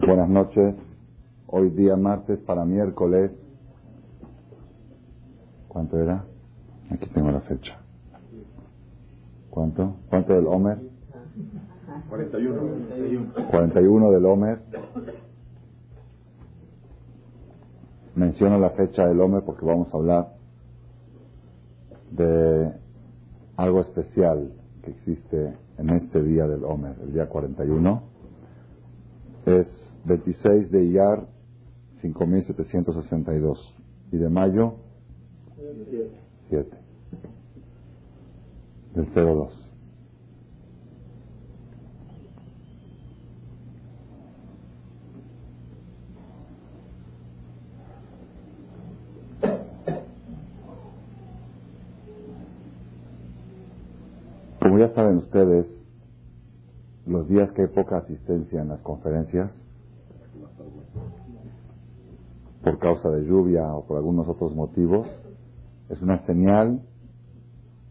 Buenas noches. Hoy día martes para miércoles. ¿Cuánto era? Aquí tengo la fecha. ¿Cuánto? ¿Cuánto del Homer? 41. 41 del Homer. Menciono la fecha del Homer porque vamos a hablar de algo especial que existe en este día del Homer, el día 41. Es 26 de Iyar, 5762. Y de mayo, 7. Del 02. Como ya saben ustedes, los días que hay poca asistencia en las conferencias, por causa de lluvia o por algunos otros motivos, es una señal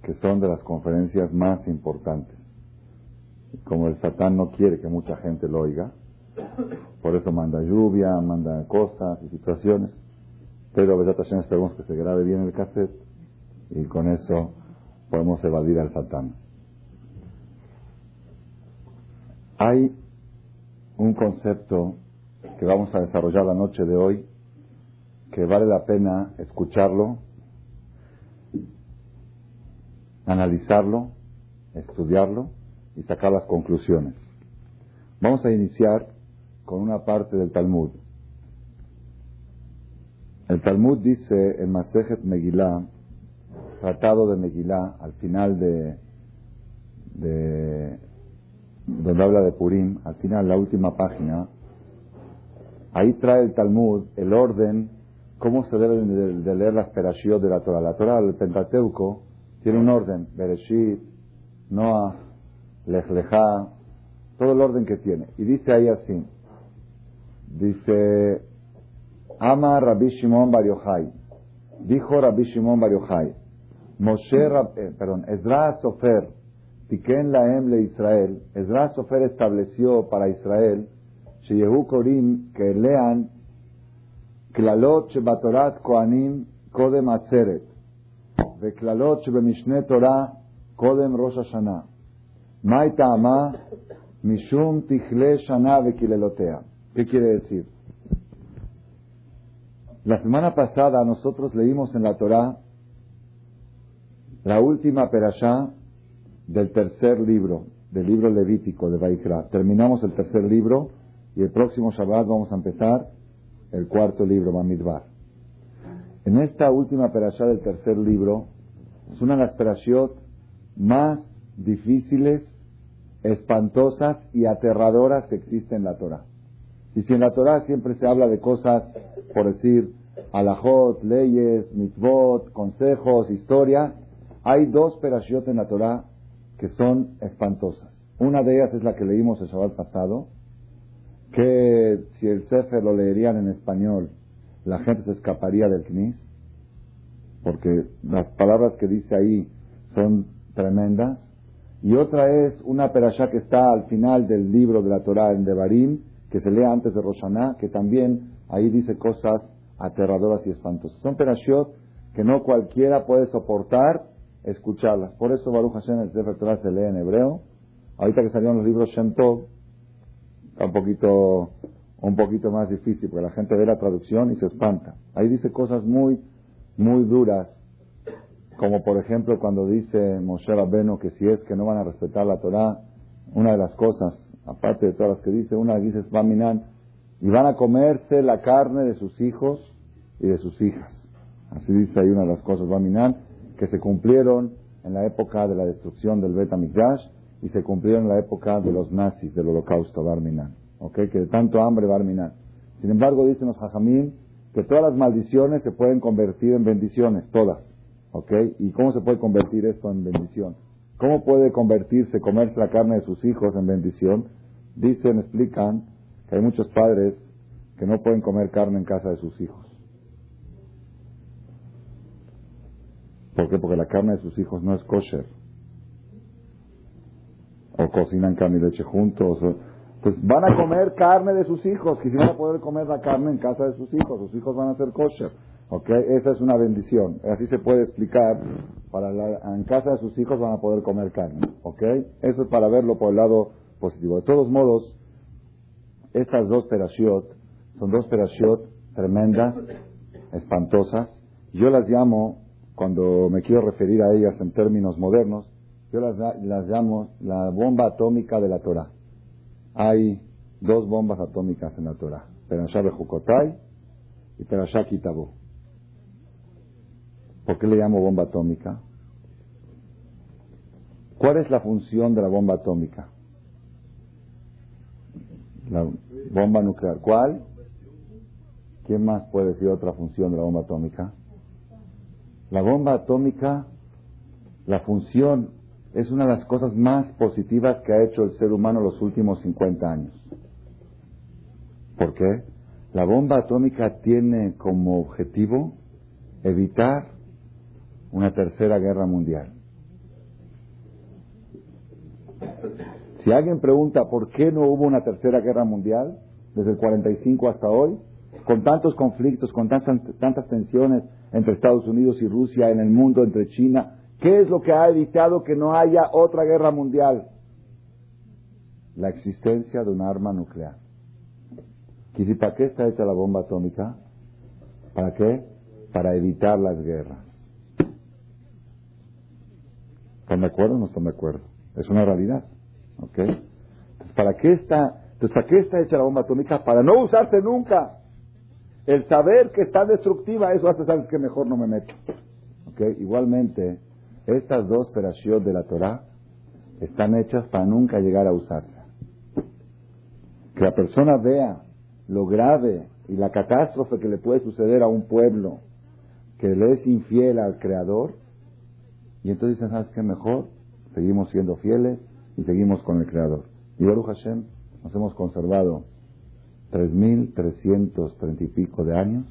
que son de las conferencias más importantes. Como el Satán no quiere que mucha gente lo oiga, por eso manda lluvia, manda cosas y situaciones, pero verdad esperemos que se grabe bien el cassette y con eso podemos evadir al Satán. Hay un concepto que vamos a desarrollar la noche de hoy que vale la pena escucharlo, analizarlo, estudiarlo y sacar las conclusiones. Vamos a iniciar con una parte del Talmud. El Talmud dice en Masejet Megillah, tratado de Megillah, al final de, de donde habla de Purim, al final, la última página, ahí trae el Talmud el orden cómo se deben de, leer las perashiot de la Torah. La Torah, el Pentateuco, tiene un orden, Bereshit, Noah, Lech todo el orden que tiene. Y dice ahí así, dice, Ama Rabbi Shimon Bar Yochai, dijo Rabbi Shimon Bar Yochai, Moshe, eh, perdón, Ezra Sofer, Tiken Laem le Israel, Ezra Sofer estableció para Israel, Sheyehu Korim, que lean כללות שבתורת כהנים קודם עצרת, וכללות שבמשנה תורה קודם ראש השנה. מהי טעמה? משום תכלה שנה וקללותיה. ¿Qué quiere decir? La semana pasada nosotros leímos en la Torah la última perashá del tercer libro, del libro levítico de Baikra. Terminamos el tercer libro y el próximo Shabbat vamos a empezar el cuarto libro, Mamidbar. En esta última perashá del tercer libro, es una de las perashiot más difíciles, espantosas y aterradoras que existen en la Torah. Y si en la Torah siempre se habla de cosas, por decir, alajot, leyes, mitzvot, consejos, historias, hay dos perashiot en la Torah que son espantosas. Una de ellas es la que leímos el Shabbat pasado, que si el Sefer lo leerían en español, la gente se escaparía del Knis, porque las palabras que dice ahí son tremendas. Y otra es una perashá que está al final del libro de la Torah en Devarim, que se lee antes de Roshaná, que también ahí dice cosas aterradoras y espantosas. Son perashiot que no cualquiera puede soportar escucharlas. Por eso Baruch Hashem el Sefer Torah se lee en hebreo. Ahorita que salieron los libros Shem Tov, un poquito, un poquito más difícil, porque la gente ve la traducción y se espanta. Ahí dice cosas muy, muy duras, como por ejemplo cuando dice Moshe Rabbeinu que si es que no van a respetar la Torah, una de las cosas, aparte de todas las que dice, una dice es y van a comerse la carne de sus hijos y de sus hijas. Así dice ahí una de las cosas, Baminan, que se cumplieron en la época de la destrucción del Bet y se cumplió en la época de los nazis, del holocausto, Barminan. ¿Ok? Que de tanto hambre, Barminan. Sin embargo, dicen los hajamim que todas las maldiciones se pueden convertir en bendiciones, todas. ¿Ok? ¿Y cómo se puede convertir esto en bendición? ¿Cómo puede convertirse, comerse la carne de sus hijos en bendición? Dicen, explican que hay muchos padres que no pueden comer carne en casa de sus hijos. ¿Por qué? Porque la carne de sus hijos no es kosher o cocinan carne y leche juntos. Pues van a comer carne de sus hijos. Quisieran poder comer la carne en casa de sus hijos. Sus hijos van a ser kosher. ¿Ok? Esa es una bendición. Así se puede explicar. Para en casa de sus hijos van a poder comer carne. ¿Ok? Eso es para verlo por el lado positivo. De todos modos, estas dos perashiot son dos perashiot tremendas, espantosas. Yo las llamo, cuando me quiero referir a ellas en términos modernos, yo las, las llamo la bomba atómica de la Torah. Hay dos bombas atómicas en la Torah. Perashá Bejukotai y Perashá Kitabú. ¿Por qué le llamo bomba atómica? ¿Cuál es la función de la bomba atómica? La bomba nuclear. ¿Cuál? ¿Quién más puede decir otra función de la bomba atómica? La bomba atómica, la función es una de las cosas más positivas que ha hecho el ser humano los últimos 50 años. ¿Por qué? La bomba atómica tiene como objetivo evitar una tercera guerra mundial. Si alguien pregunta por qué no hubo una tercera guerra mundial desde el 45 hasta hoy, con tantos conflictos, con tantas, tantas tensiones entre Estados Unidos y Rusia, en el mundo, entre China, ¿qué es lo que ha evitado que no haya otra guerra mundial? La existencia de un arma nuclear. ¿Y para qué está hecha la bomba atómica? ¿Para qué? Para evitar las guerras. ¿Están de acuerdo o no están de acuerdo? Es una realidad. ¿Ok? ¿para qué está, entonces, ¿para qué está hecha la bomba atómica? Para no usarse nunca. El saber que está destructiva, eso hace saber que mejor no me meto. ¿Ok? Igualmente, estas dos perashiot de la Torah están hechas para nunca llegar a usarse. Que la persona vea lo grave y la catástrofe que le puede suceder a un pueblo que le es infiel al Creador, y entonces dicen, ¿sabes qué mejor? Seguimos siendo fieles y seguimos con el Creador. Y Baruch Hashem nos hemos conservado 3.330 y pico de años.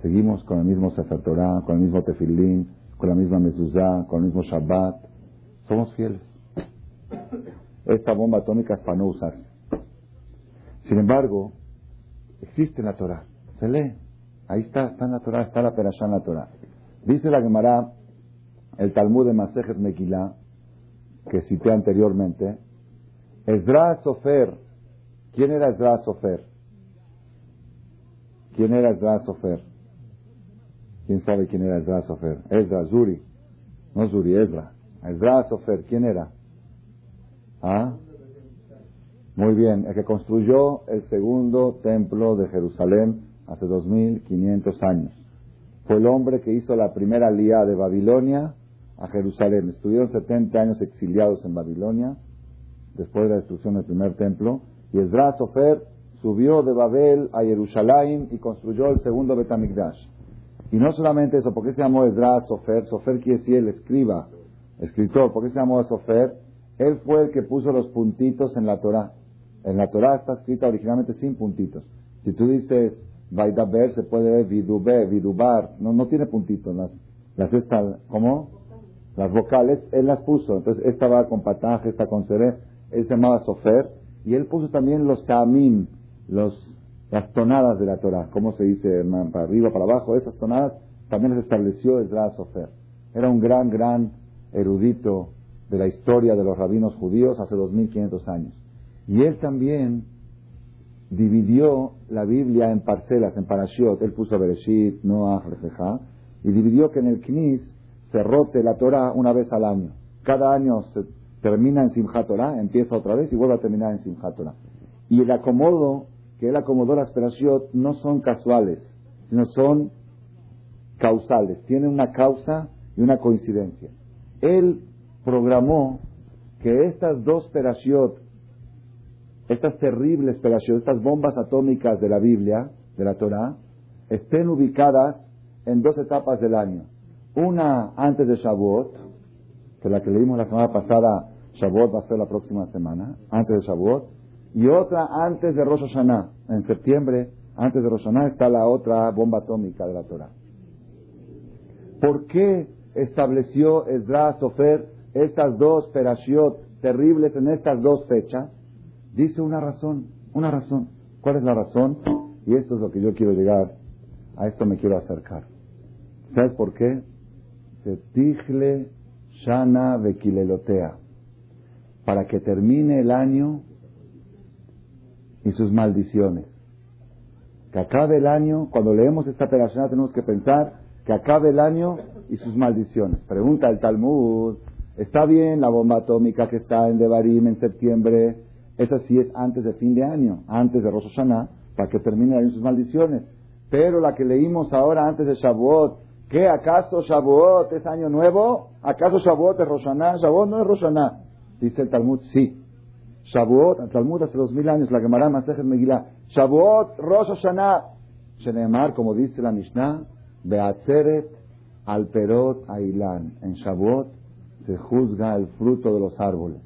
Seguimos con el mismo Sefer Torah, con el mismo Tefilín, con la misma Mezuzá, con el mismo Shabbat. Somos fieles. Esta bomba atómica es para no usarse. Sin embargo, existe la Torah. Se lee. Ahí está, está en la Torah, está la Perashá en la Torah. Dice la Gemara, el Talmud de Masejet Megillah, que cité anteriormente, Ezra Sofer. ¿Quién era Ezra Sofer? ¿Quién era Ezra Sofer? ¿Quién sabe quién era Ezra Sofer? Ezra, Zuri. No Zuri, Ezra. Ezra Sofer, ¿quién era? ¿Ah? Muy bien, el que construyó el segundo templo de Jerusalén hace 2500 años. Fue el hombre que hizo la primera lía de Babilonia a Jerusalén. Estuvieron 70 años exiliados en Babilonia, después de la destrucción del primer templo, y Esdras Sofer subió de Babel a Jerusalén y construyó el segundo Betamigdash. Y no solamente eso, ¿por qué se llamó Esdras Sofer? Sofer quiere decir el escriba, escritor. ¿Por qué se llamó Sofer? Él fue el que puso los puntitos en la Torah. En la Torah está escrita originalmente sin puntitos. Si tú dices Vaidaber, se puede ver Vidube, Vidubar. No, no tiene puntitos. Las, las estas, ¿cómo? Las vocales, él las puso. Entonces, esta va con pataje, esta con seré. Él se llamaba Sofer. Y él puso también los tamim, los, las tonadas de la Torah. ¿Cómo se dice? Para arriba, para abajo. Esas tonadas también las estableció Esdras Sofer. Era un gran, gran erudito de la historia de los rabinos judíos hace 2500 años. Y él también dividió la Biblia en parcelas, en parashiot. Él puso Bereshit, Noah, Refejá, y dividió que en el Knis se rote la Torah una vez al año. Cada año se termina en Simchat Torah, empieza otra vez y vuelve a terminar en Simchat Torah. Y el acomodo, que él acomodó las Perashiot, no son casuales, sino son causales. Tienen una causa y una coincidencia. Él programó que estas dos Perashiot, estas terribles Perashiot, estas bombas atómicas de la Biblia, de la Torah, estén ubicadas en dos etapas del año. Una antes de Shavuot, que la que leímos la semana pasada, Shavuot va a ser la próxima semana, antes de Shavuot, y otra antes de Rosh Hashanah. En septiembre, antes de Rosh Hashanah, está la otra bomba atómica de la Torah. ¿Por qué estableció Esdras Sofer estas dos perashiot terribles en estas dos fechas? Dice una razón, una razón. ¿Cuál es la razón? Y esto es lo que yo quiero llegar, a esto me quiero acercar. ¿Sabes por qué? Se tigle shana vequilelotea. Para que termine el año y sus maldiciones. Que acabe el año, cuando leemos esta operación tenemos que pensar que acabe el año y sus maldiciones. Pregunta el Talmud, ¿está bien la bomba atómica que está en Devarim en septiembre? Esa sí es antes de fin de año, antes de Rosh Hashanah, para que termine el año y sus maldiciones. Pero la que leímos ahora antes de Shavuot, ¿qué acaso Shavuot es año nuevo? ¿Acaso Shavuot es Rosh Hashanah? Shavuot no es Rosh Hashanah. Dice el Talmud, sí. Shavuot, Talmud hace dos mil años, la Gemara Masejet Megillah. Shavuot, Rosh Hashanah. Shenemar, como dice la Mishnah, Beatzeret al Perot Ailan. En Shavuot se juzga el fruto de los árboles.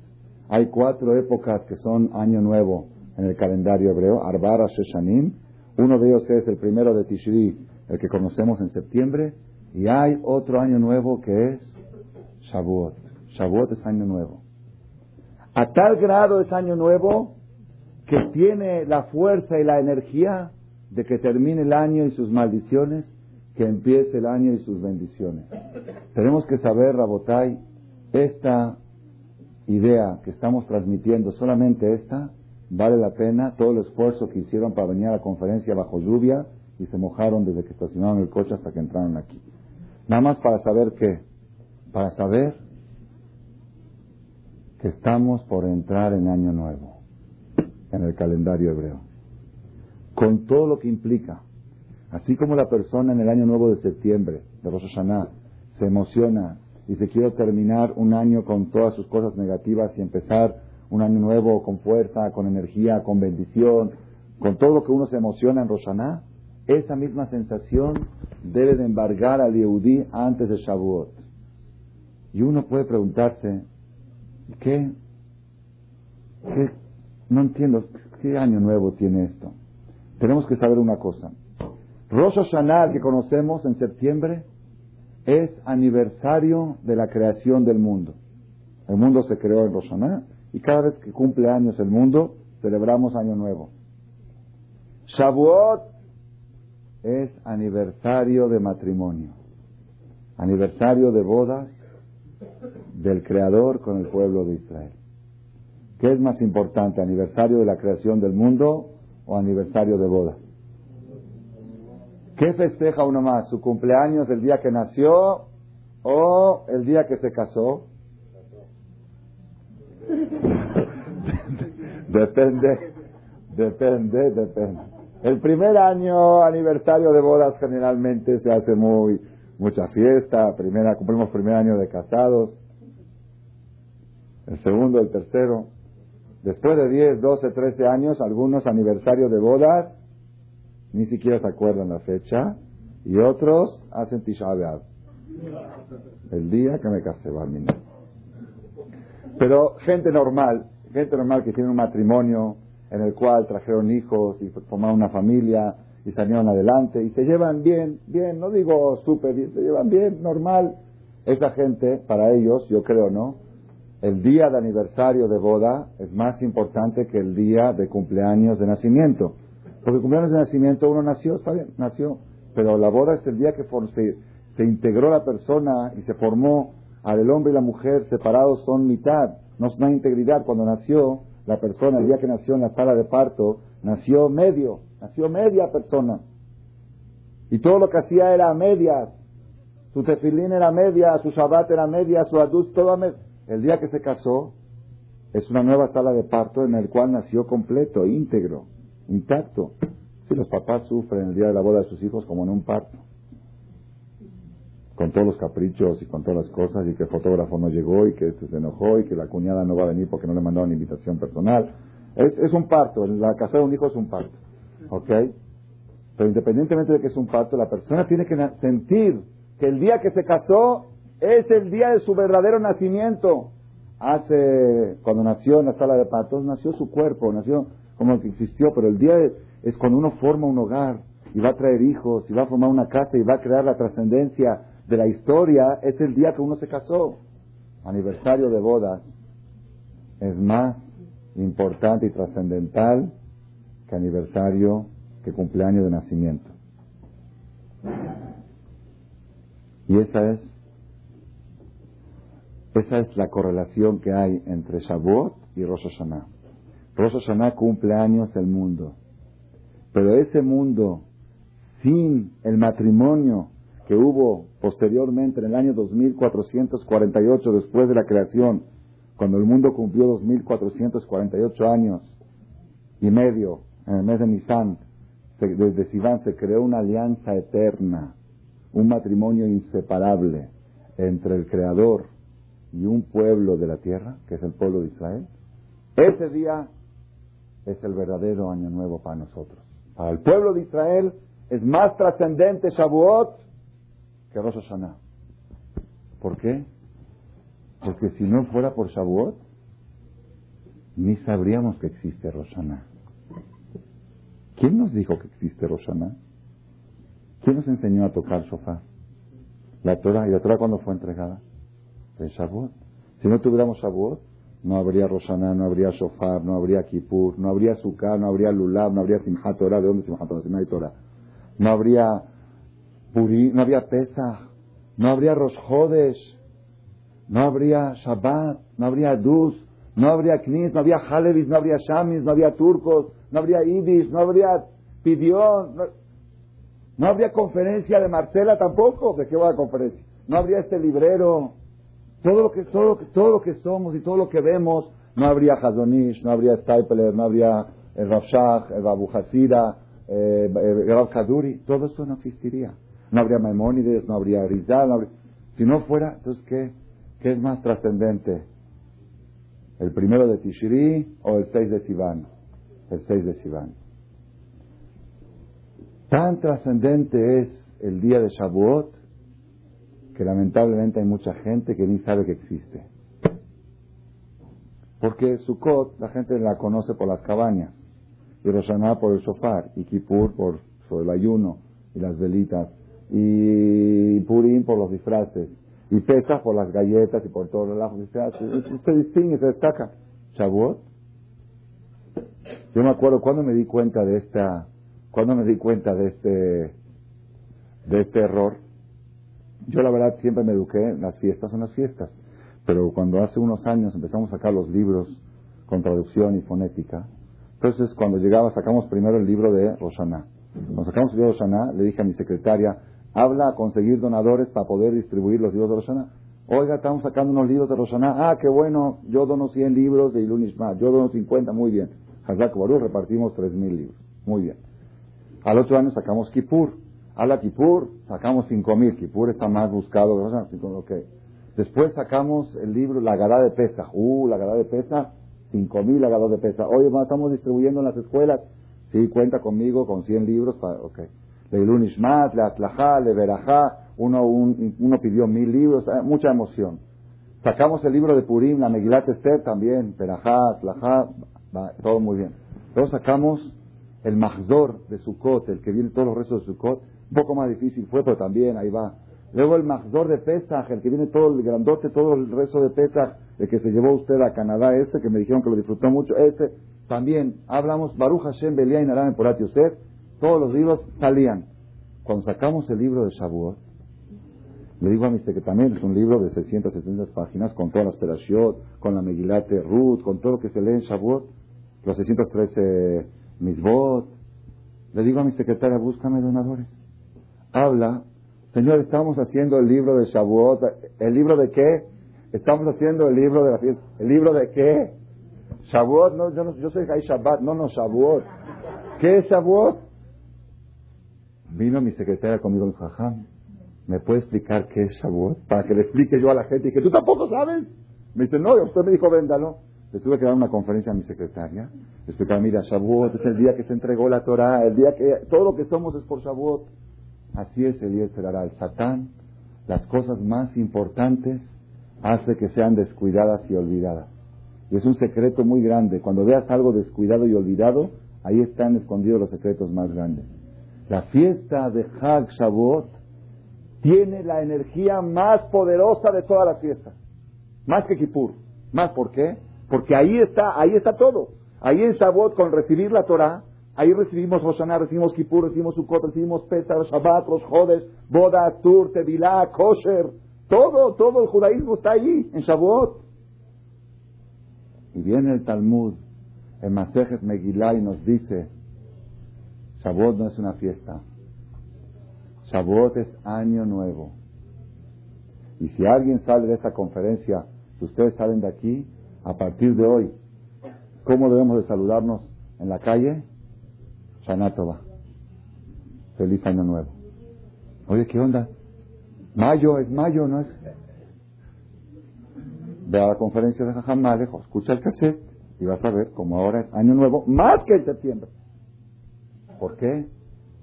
Hay cuatro épocas que son año nuevo en el calendario hebreo, Arbara Sheshanim. Uno de ellos es el primero de Tishri, el que conocemos en septiembre. Y hay otro año nuevo que es Shavuot. Shavuot es año nuevo. A tal grado es año nuevo que tiene la fuerza y la energía de que termine el año y sus maldiciones, que empiece el año y sus bendiciones. Tenemos que saber, Rabotai, esta idea que estamos transmitiendo, solamente esta, vale la pena todo el esfuerzo que hicieron para venir a la conferencia bajo lluvia y se mojaron desde que estacionaron el coche hasta que entraron aquí. Nada más para saber qué, para saber que estamos por entrar en año nuevo, en el calendario hebreo, con todo lo que implica. Así como la persona en el año nuevo de septiembre, de Rosh Hashanah, se emociona y se quiere terminar un año con todas sus cosas negativas y empezar un año nuevo con fuerza, con energía, con bendición, con todo lo que uno se emociona en Rosh Hashanah, esa misma sensación debe de embargar al Yehudí antes de Shavuot. Y uno puede preguntarse, ¿Qué? No entiendo. ¿Qué año nuevo tiene esto? Tenemos que saber una cosa. Rosh que conocemos en septiembre, es aniversario de la creación del mundo. El mundo se creó en Rosh y cada vez que cumple años el mundo, celebramos Año Nuevo. Shavuot es aniversario de matrimonio, aniversario de bodas del Creador con el pueblo de Israel. ¿Qué es más importante, aniversario de la creación del mundo o aniversario de boda? ¿Qué festeja uno más? ¿Su cumpleaños el día que nació o el día que se casó? depende, depende, depende. El primer año aniversario de bodas generalmente se hace muy mucha fiesta, primera cumplimos primer año de casados el segundo, el tercero. Después de 10, 12, 13 años, algunos aniversarios de bodas, ni siquiera se acuerdan la fecha, y otros hacen Tisha El día que me casé, Barmina. Pero gente normal, gente normal que tiene un matrimonio en el cual trajeron hijos y formaron una familia y salieron adelante y se llevan bien, bien, no digo súper bien, se llevan bien, normal. Esa gente, para ellos, yo creo, ¿no? el día de aniversario de boda es más importante que el día de cumpleaños de nacimiento. Porque cumpleaños de nacimiento uno nació, está bien, nació, pero la boda es el día que se, se integró la persona y se formó, al el hombre y la mujer separados son mitad, no, hay integridad. Cuando nació la persona, el día que nació en la sala de parto, nació medio, nació media persona. Y todo lo que hacía era media. Su tefilín era media, su shabbat era media, su adus, todo media. El día que se casó es una nueva sala de parto en el cual nació completo, íntegro, intacto. Si los papás sufren el día de la boda de sus hijos como en un parto, con todos los caprichos y con todas las cosas, y que el fotógrafo no llegó y que este se enojó y que la cuñada no va a venir porque no le mandaron invitación personal. Es, es un parto, la casa de un hijo es un parto, ¿ok? Pero independientemente de que es un parto, la persona tiene que sentir que el día que se casó es el día de su verdadero nacimiento. Hace, cuando nació en la sala de partos, nació su cuerpo, nació como que existió, pero el día es cuando uno forma un hogar y va a traer hijos y va a formar una casa y va a crear la trascendencia de la historia, es el día que uno se casó. Aniversario de bodas es más importante y trascendental que aniversario, que cumpleaños de nacimiento. Y esa es, esa es la correlación que hay entre Shavuot y Rosh Hashanah. Rosh Hashanah cumple años el mundo. Pero ese mundo, sin el matrimonio que hubo posteriormente en el año 2448, después de la creación, cuando el mundo cumplió 2448 años y medio, en el mes de Nisan, desde Sivan se creó una alianza eterna, un matrimonio inseparable entre el Creador y un pueblo de la tierra, que es el pueblo de Israel. Ese día es el verdadero año nuevo para nosotros. Para el pueblo de Israel es más trascendente Shavuot que Rosh Hashanah. ¿Por qué? Porque si no fuera por Shavuot, ni sabríamos que existe Rosh Hashanah. ¿Quién nos dijo que existe Rosh Hashanah? ¿Quién nos enseñó a tocar sofá? La Torah. ¿Y la Torah cuándo fue entregada? El Shavuot. Si no tuviéramos Shavuot, no habría Roshaná, no habría Shofar, no habría Kippur, no habría Sukkah, no habría Lulav, no habría Simchat Torah. ¿De dónde Simchat Torah? no hay Torah. No habría Puri, no habría Pesach, no habría Rosh no habría Shabbat, no habría Dus, no habría Knis, no habría Halevis, no habría Shamis, no habría turcos, no habría Idis, no habría Pidión, no, habría conferencia de Marcela tampoco. ¿De qué va la conferencia? No habría este librero. Todo lo que, todo todo lo que somos y todo lo que vemos, no habría Hazonish, no habría Stapler, no habría el Rav Shach, el eh, el Rav Kaduri, todo eso no existiría. No habría Maimónides, no habría Rizal, si no fuera, entonces ¿qué, qué es más trascendente? ¿El primero de Tishri o el 6 de Sivan? El 6 de Sivan. Tan trascendente es el día de Shavuot que lamentablemente hay mucha gente que ni sabe que existe. Porque Sukkot la gente la conoce por las cabañas, y Roshaná por el sofá, y Kippur por, el ayuno y las velitas, y Purim por los disfraces, y Pesach por las galletas y por todo el relajo. Usted distingue, se destaca. Shavuot. Yo me acuerdo cuando me di cuenta de esta, cuando me di cuenta de este, de este error, yo la verdad siempre me eduqué, las fiestas son las fiestas, pero cuando hace unos años empezamos a sacar los libros con traducción y fonética, entonces cuando llegaba sacamos primero el libro de Roshaná. Cuando sacamos el libro de Roshaná, le dije a mi secretaria, habla a conseguir donadores para poder distribuir los libros de Roshaná. Oiga, estamos sacando unos libros de Roshaná. Ah, qué bueno, yo dono 100 libros de Ilunishma, yo dono 50, muy bien. Hazak Baruch repartimos 3.000 libros, muy bien. Al otro año sacamos Kippur. A la Kipur sacamos 5.000. Kipur está más buscado. Okay. Después sacamos el libro La Gadá de Pesa. Uh, la Gadá de Pesa, 5.000 la Gadá de Pesa. Oye, estamos distribuyendo en las escuelas. Sí, cuenta conmigo con 100 libros. Para, ok. Le Ilunishmat, Le Atlajá, Le Verajá. Uno, uno pidió mil libros. Eh, mucha emoción. Sacamos el libro de Purim, la Megilat Esther también. Verajá, Atlajá. todo muy bien. Luego sacamos el Mahzor de Sukkot, el que viene todos los restos de Sukkot un poco más difícil fue, pero también ahí va. Luego el Magdor de Pesach, el que viene todo el grandote, todo el resto de Pesach, el que se llevó usted a Canadá, ese, que me dijeron que lo disfrutó mucho, ese, también, hablamos, Baruch Hashem, Belia y Narame Porat Yosef, todos los libros salían. Cuando sacamos el libro de Shavuot, le digo a mi que también es un libro de 670 páginas, con todas las pedashiot, con la Megilate Ruth, con todo lo que se lee en Shavuot, los 613 Misbot. Le digo a mi secretaria, búscame donadores habla, Señor, estamos haciendo el libro de Shavuot. ¿El libro de qué? Estamos haciendo el libro de la fiesta. ¿El libro de qué? Shavuot, no, yo, no, yo soy Jai Shabbat, no, no, Shavuot. ¿Qué es Shavuot? Vino mi secretaria conmigo, dijo, Jajam, ¿me puede explicar qué es Shavuot? Para que le explique yo a la gente y que tú tampoco sabes. Me dice, no, usted me dijo, véndalo. Le tuve que dar una conferencia a mi secretaria. Explicar, mira, Shavuot es el día que se entregó la Torah, el día que todo lo que somos es por Shavuot. Así es el Yetzerara. El Satán, las cosas más importantes, hace que sean descuidadas y olvidadas. Y es un secreto muy grande. Cuando veas algo descuidado y olvidado, ahí están escondidos los secretos más grandes. La fiesta de Hag Shavuot tiene la energía más poderosa de todas las fiestas. Más que Kippur. ¿Más por qué? Porque ahí está, ahí está todo. Ahí en Shavuot, con recibir la Torah, ahí recibimos Hoshana, recibimos Kippur, recibimos Sukkot, recibimos Pesach, Shabbat, Rosh Chodesh, Boda, Tur, Tevilá, Kosher. Todo, todo el judaísmo está ahí, en Shavuot. Y viene el Talmud, el Masejet Megillah, y nos dice, Shavuot no es una fiesta. Shavuot es año nuevo. Y si alguien sale de esta conferencia, si ustedes salen de aquí, a partir de hoy, ¿cómo debemos de saludarnos en la calle? Shanatova. Feliz año nuevo. Oye, ¿qué onda? Mayo, es mayo, ¿no es? Ve a la conferencia de Jajam escucha el cassette y vas a ver cómo ahora es año nuevo, más que en septiembre. ¿Por qué?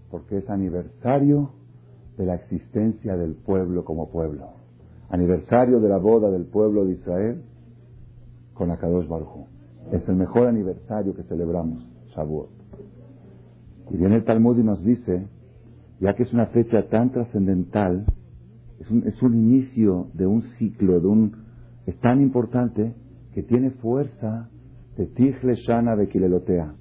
Porque es aniversario de la existencia del pueblo como pueblo. Aniversario de la boda del pueblo de Israel con Akadosh Baruj Es el mejor aniversario que celebramos, Shavuot. Y viene el Talmud y nos dice, ya que es una fecha tan trascendental, es un, es un inicio de un ciclo, de un, es tan importante que tiene fuerza de Tighle Shana de Kilelotea,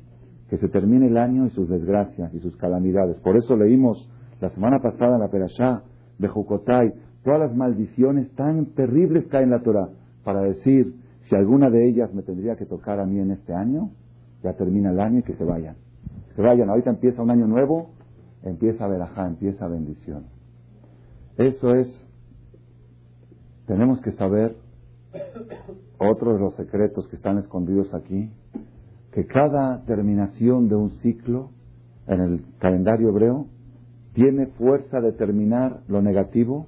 que se termine el año y sus desgracias y sus calamidades. Por eso leímos la semana pasada en la Perashá de Jukotai, todas las maldiciones tan terribles caen en la Torah, para decir, si alguna de ellas me tendría que tocar a mí en este año, ya termina el año y que se vayan. Se vayan, ahorita empieza un año nuevo, empieza verajá, empieza bendición. Eso es, tenemos que saber, otro de los secretos que están escondidos aquí, que cada terminación de un ciclo en el calendario hebreo tiene fuerza de terminar lo negativo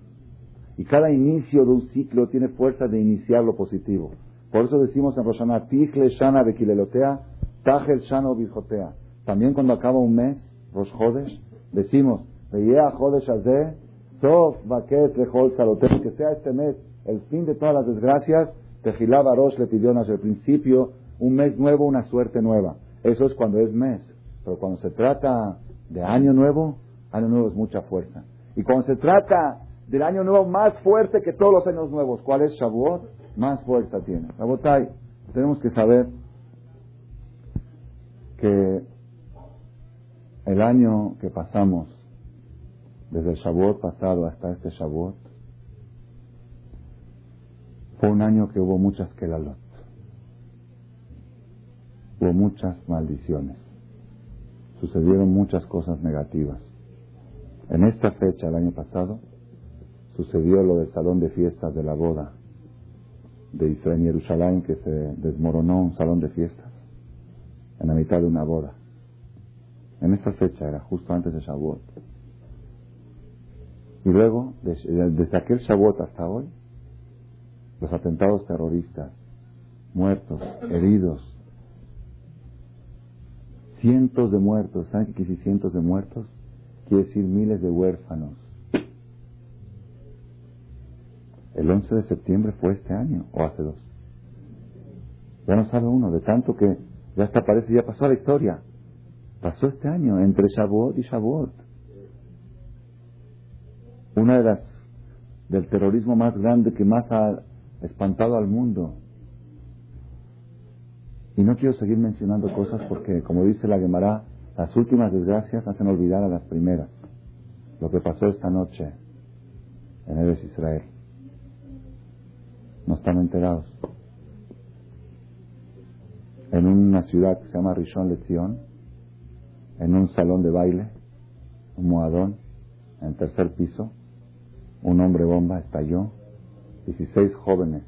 y cada inicio de un ciclo tiene fuerza de iniciar lo positivo. Por eso decimos en Roshaná, Tichle Shana de Kilelotea, Tajel Shano Bijotea. También cuando acaba un mes, Rosh Hodesh, decimos, Veyea Hodesh Azeh, Sof Baket Lejol que sea este mes el fin de todas las desgracias, Tejilá Barosh le pidió desde el principio un mes nuevo, una suerte nueva. Eso es cuando es mes. Pero cuando se trata de año nuevo, año nuevo es mucha fuerza. Y cuando se trata del año nuevo más fuerte que todos los años nuevos, ¿cuál es Shavuot? Más fuerza tiene. Shavuot tenemos que saber que el año que pasamos, desde el Shavuot pasado hasta este Shavuot, fue un año que hubo muchas kelalot. Hubo muchas maldiciones. Sucedieron muchas cosas negativas. En esta fecha, el año pasado, sucedió lo del salón de fiestas de la boda de Israel en Jerusalén, que se desmoronó un salón de fiestas en la mitad de una boda. En esta fecha era justo antes de Shavuot. Y luego, desde aquel Shavuot hasta hoy, los atentados terroristas, muertos, heridos, cientos de muertos, ¿saben qué cientos de muertos? Quiere decir miles de huérfanos. El 11 de septiembre fue este año o hace dos. Ya no sabe uno, de tanto que ya hasta parece, ya pasó a la historia. Pasó este año, entre Shavuot y Shavuot. Una de las del terrorismo más grande que más ha espantado al mundo. Y no quiero seguir mencionando cosas porque, como dice la Gemara, las últimas desgracias hacen olvidar a las primeras. Lo que pasó esta noche en Eres Israel. No están enterados. En una ciudad que se llama Rishon Lezion, en un salón de baile, un moadón, en el tercer piso, un hombre bomba estalló 16 jóvenes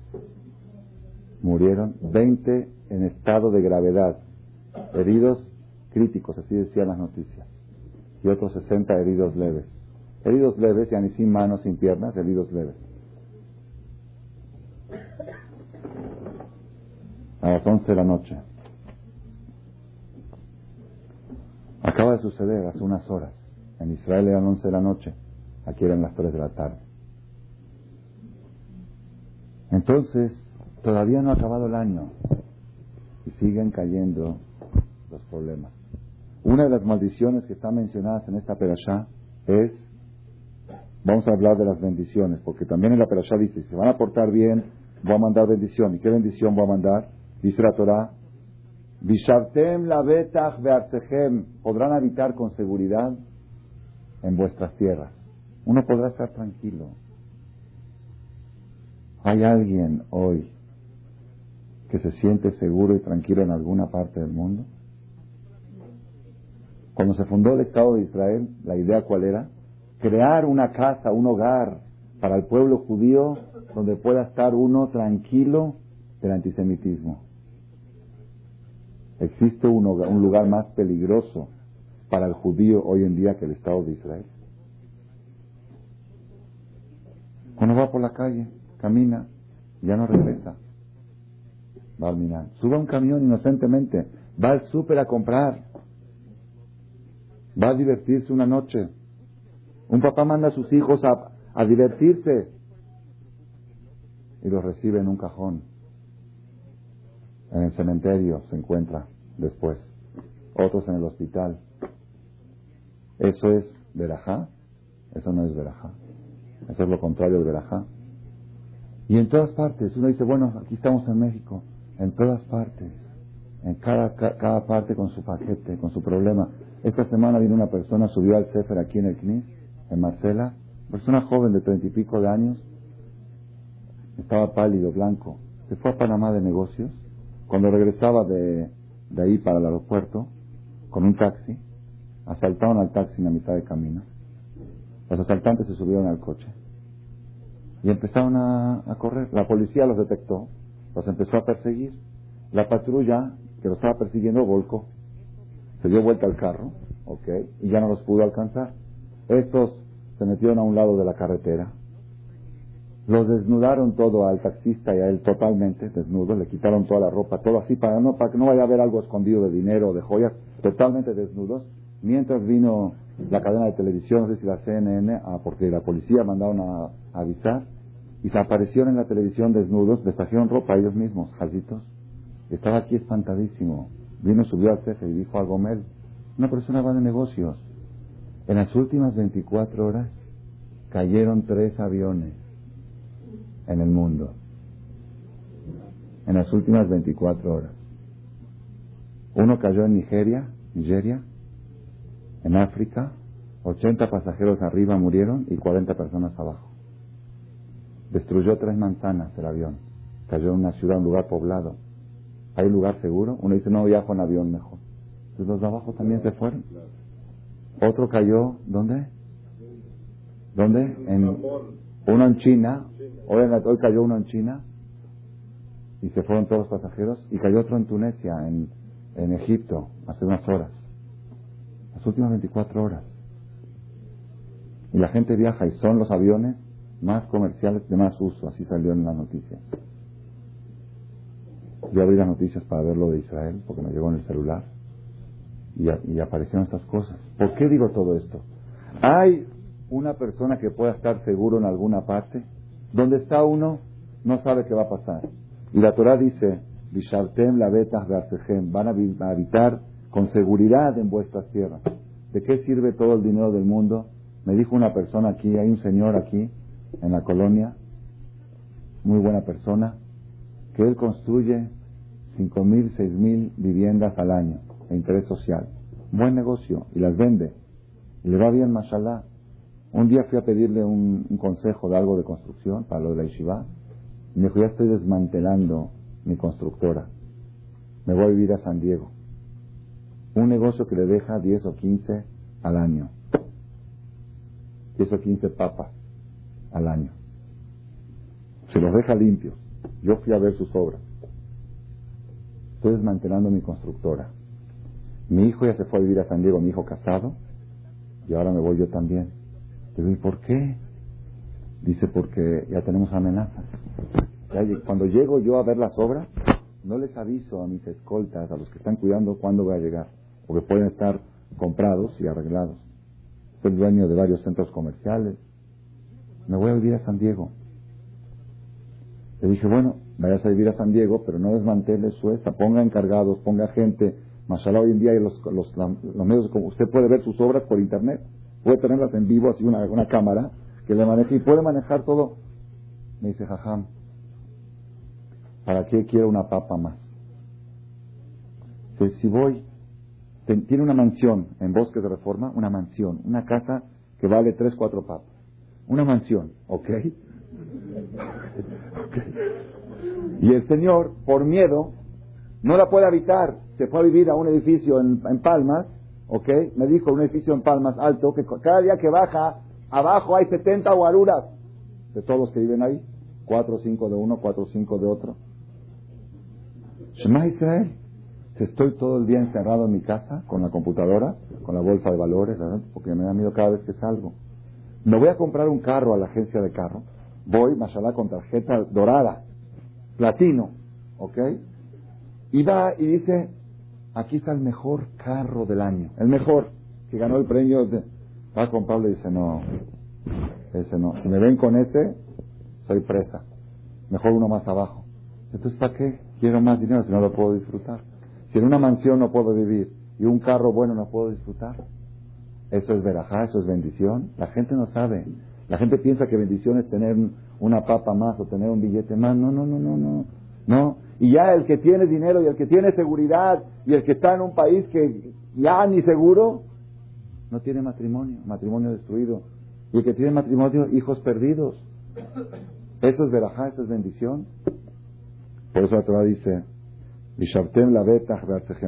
murieron, 20 en estado de gravedad, heridos críticos, así decían las noticias, y otros 60 heridos leves. Heridos leves, ya ni sin manos, sin piernas, heridos leves. A las 11 de la noche. Acaba de suceder hace unas horas. En Israel eran 11 de la noche, aquí eran las 3 de la tarde. Entonces, todavía no ha acabado el año y siguen cayendo los problemas. Una de las maldiciones que están mencionadas en esta perashá es, vamos a hablar de las bendiciones, porque también en la perashá dice, si se van a portar bien, voy a mandar bendición. ¿Y qué bendición voy a mandar? Dice la Torah, Vishavtem la betach podrán habitar con seguridad en vuestras tierras. Uno podrá estar tranquilo. ¿Hay alguien hoy que se siente seguro y tranquilo en alguna parte del mundo? Cuando se fundó el Estado de Israel, la idea cuál era? Crear una casa, un hogar para el pueblo judío donde pueda estar uno tranquilo del antisemitismo. ¿Existe un, un lugar más peligroso para el judío hoy en día que el Estado de Israel? Cuando va por la calle, camina, ya no regresa. Va al minar. Sube a un camión inocentemente, va al súper a comprar, va a divertirse una noche. Un papá manda a sus hijos a, a divertirse y los recibe en un cajón. En el cementerio se encuentra después. Otros en el hospital. ¿Eso es verajá? Eso no es verajá. Eso es lo contrario de verajá. Y en todas partes, uno dice, bueno, aquí estamos en México, en todas partes, en cada, cada parte con su paquete, con su problema. Esta semana vino una persona, subió al Sefer aquí en el CNIS, en Marcela, persona joven de treinta y pico de años, estaba pálido, blanco, se fue a Panamá de negocios, cuando regresaba de, de ahí para el aeropuerto, con un taxi, asaltaron al taxi en la mitad de camino, los asaltantes se subieron al coche, y empezaron a, correr. La policía los detectó, los empezó a perseguir. La patrulla que los estaba persiguiendo volcó, se dio vuelta al carro, ok, y ya no los pudo alcanzar. Estos se metieron a un lado de la carretera, los desnudaron todo al taxista y a él totalmente desnudos, le quitaron toda la ropa, todo así para no para que no vaya a haber algo escondido de dinero de joyas, totalmente desnudos. Mientras vino la cadena de televisión, no sé si la CNN, ah, porque la policía mandaron a, avisar, y se aparecieron en la televisión desnudos, les trajeron ropa ellos mismos, jazitos. Estaba aquí espantadísimo. Vino, subió al jefe y dijo a Gomel, una persona va de negocios. En las últimas 24 horas cayeron tres aviones en el mundo. En las últimas 24 horas. Uno cayó en Nigeria, Nigeria, en África, 80 pasajeros arriba murieron y 40 personas abajo. Destruyó tres manzanas el avión. Cayó en una ciudad, un lugar poblado. ¿Hay lugar seguro? Uno dice, no, viajo en avión mejor. Entonces los de abajo también se fueron. Otro cayó, ¿dónde? ¿Dónde? En, uno en China. Hoy, cayó uno en China. Y se fueron todos los pasajeros. Y cayó otro en Tunesia, en, en Egipto, hace unas horas últimas 24 horas. Y la gente viaja y son los aviones más comerciales de más uso, así salió en las noticias. Yo abrí las noticias para ver lo de Israel, porque me llegó en el celular, y, y aparecieron estas cosas. ¿Por qué digo todo esto? ¿Hay una persona que pueda estar seguro en alguna parte? Donde está uno, no sabe qué va a pasar. Y la Torah dice, la van a habitar con seguridad en vuestras tierras. ¿De qué sirve todo el dinero del mundo? Me dijo una persona aquí, hay un señor aquí en la colonia, muy buena persona, que él construye cinco mil, seis mil viviendas al año de interés social. Buen negocio y las vende. Y le va bien, mashallah. Un día fui a pedirle un, consejo de algo de construcción para lo de la Yeshiva. Y me dijo, ya estoy desmantelando mi constructora. Me voy a vivir a San Diego. Un negocio que le deja 10 o 15 al año. 10 o 15 papas al año. Se los deja limpios. Yo fui a ver sus obras. Estoy desmantelando mi constructora. Mi hijo ya se fue a vivir a San Diego, mi hijo casado, y ahora me voy yo también. Digo, ¿y por qué? Dice, porque ya tenemos amenazas. cuando llego yo a ver las obras, no les aviso a mis escoltas, a los que están cuidando, cuándo voy a llegar porque pueden estar comprados y arreglados. Soy dueño de varios centros comerciales. Me voy a vivir a San Diego. Le dije, bueno, vayas a vivir a San Diego, pero no desmantele su esta, ponga encargados, ponga gente. Mashallah, hoy en día hay los, los, los, medios, como usted puede ver sus obras por internet, puede tenerlas en vivo, así una, una cámara que le maneje y puede manejar todo. Me dice, jajam, ¿para qué quiero una papa más? Dice, si voy, tiene una mansión en Bosques de Reforma, una mansión, una casa que vale tres, cuatro papas. Una mansión, ¿ok? Y el señor, por miedo, no la puede habitar. Se fue a vivir a un edificio en, Palmas, ¿ok? Me dijo un edificio en Palmas alto que cada día que baja, abajo hay 70 guaruras de todos los que viven ahí. Cuatro cinco de uno, cuatro cinco de otro. Shema Israel. Estoy todo el día encerrado en mi casa con la computadora, con la bolsa de valores, porque me da miedo cada vez que salgo. Me voy a comprar un carro a la agencia de carro. Voy, mashallah, con tarjeta dorada, platino, ¿ok? Y va y dice, aquí está el mejor carro del año, el mejor, que ganó el premio. De... Va a comprarlo y dice, no, ese no. Si me ven con ese, soy presa. Mejor uno más abajo. Entonces, ¿para qué quiero más dinero si no lo puedo disfrutar? Si en una mansión no puedo vivir y un carro bueno no puedo disfrutar. Eso es verajá, eso es bendición. La gente no sabe. La gente piensa que bendición es tener una papa más o tener un billete más. No, no, no, no, no. No. Y ya el que tiene dinero y el que tiene seguridad y el que está en un país que ya ni seguro, no tiene matrimonio, matrimonio destruido. Y el que tiene matrimonio, hijos perdidos. Eso es verajá, eso es bendición. Por eso la Torah dice, la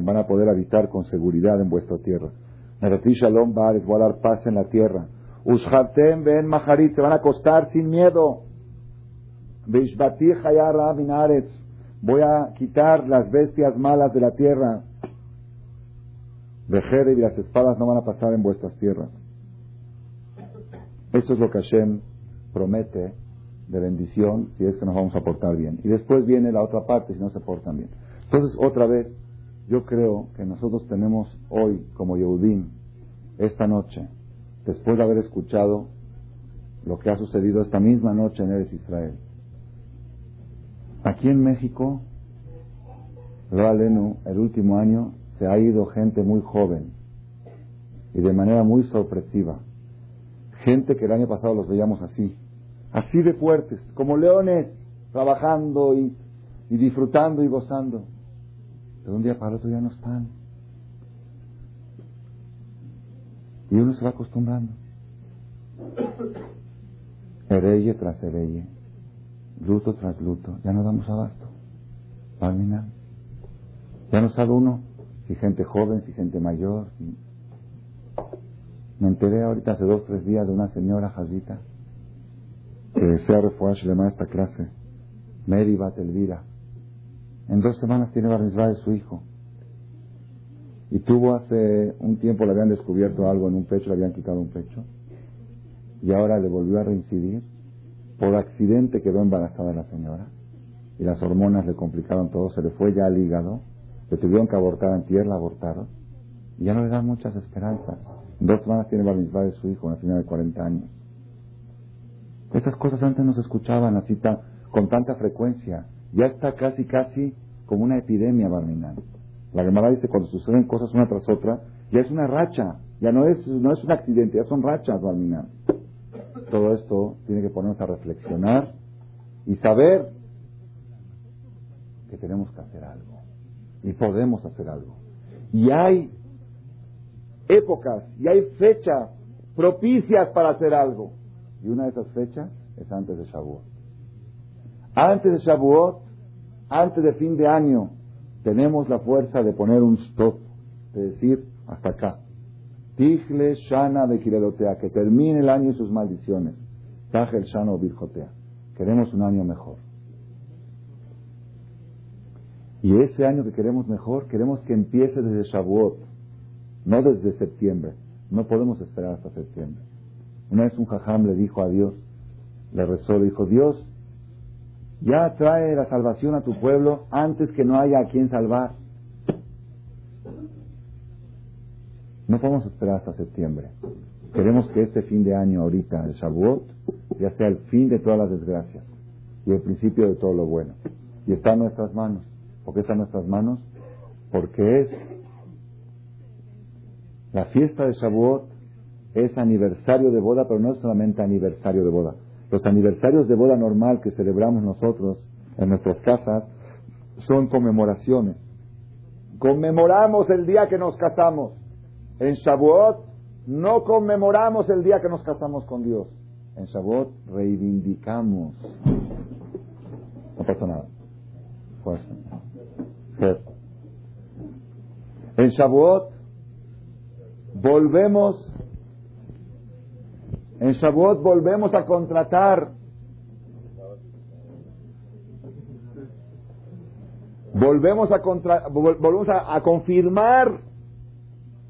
van a poder habitar con seguridad en vuestra tierra. Shalom les voy a dar paz en la tierra. Ushhartem ben maharit, se van a acostar sin miedo. Voy a quitar las bestias malas de la tierra. Vejere y las espadas no van a pasar en vuestras tierras. Eso es lo que Hashem promete de bendición si es que nos vamos a portar bien. Y después viene la otra parte si no se portan bien. Entonces, otra vez, yo creo que nosotros tenemos hoy, como Yehudim, esta noche, después de haber escuchado lo que ha sucedido esta misma noche en Eres Israel, Aquí en México, Alenu, el último año, se ha ido gente muy joven y de manera muy sorpresiva. Gente que el año pasado los veíamos así, así de fuertes, como leones, trabajando y, disfrutando y gozando. Pero un día para otro ya no están. Y uno se va acostumbrando. Hereye tras hereye luto tras luto, ya no damos abasto. Palminar. Ya no sabe uno si gente joven, si gente mayor. Me enteré ahorita hace dos, tres días de una señora jazita que desea reformarse a esta clase. Mary Batelvira. En dos semanas tiene bar de su hijo. Y tuvo hace un tiempo, le habían descubierto algo en un pecho, le habían quitado un pecho. Y ahora le volvió a reincidir por accidente quedó embarazada la señora y las hormonas le complicaron todo, se le fue ya al hígado, le tuvieron que abortar en tierra, abortaron y ya no le dan muchas esperanzas. En dos semanas tiene misma de su hijo, una señora de 40 años. Estas cosas antes no se escuchaban así con tanta frecuencia. Ya está casi, casi como una epidemia barminal. La Gemara dice cuando suceden cosas una tras otra, ya es una racha, ya no es, no es un accidente, ya son rachas barminal todo esto tiene que ponernos a reflexionar y saber que tenemos que hacer algo y podemos hacer algo. Y hay épocas y hay fechas propicias para hacer algo. Y una de esas fechas es antes de Shavuot. Antes de Shavuot, antes de fin de año, tenemos la fuerza de poner un stop, de decir hasta acá. Tijle Shana de que termine el año y sus maldiciones. Tajel Shana o Queremos un año mejor. Y ese año que queremos mejor, queremos que empiece desde Shavuot, no desde septiembre. No podemos esperar hasta septiembre. Una vez un jajam le dijo a Dios, le rezó, le dijo, Dios, ya trae la salvación a tu pueblo antes que no haya a quien salvar. No podemos esperar hasta septiembre. Queremos que este fin de año, ahorita, el Shavuot, ya sea el fin de todas las desgracias y el principio de todo lo bueno. Y está en nuestras manos. ¿Por qué está en nuestras manos? Porque es la fiesta de Shavuot es aniversario de boda, pero no es solamente aniversario de boda. Los aniversarios de boda normal que celebramos nosotros en nuestras casas son conmemoraciones conmemoramos el día que nos casamos. En Shavuot no conmemoramos el día que nos casamos con Dios. En Shavuot reivindicamos. No pasa nada. Fuerza. En Shavuot volvemos. En Shavuot volvemos a contratar. Volvemos a, contra, volvemos a, a confirmar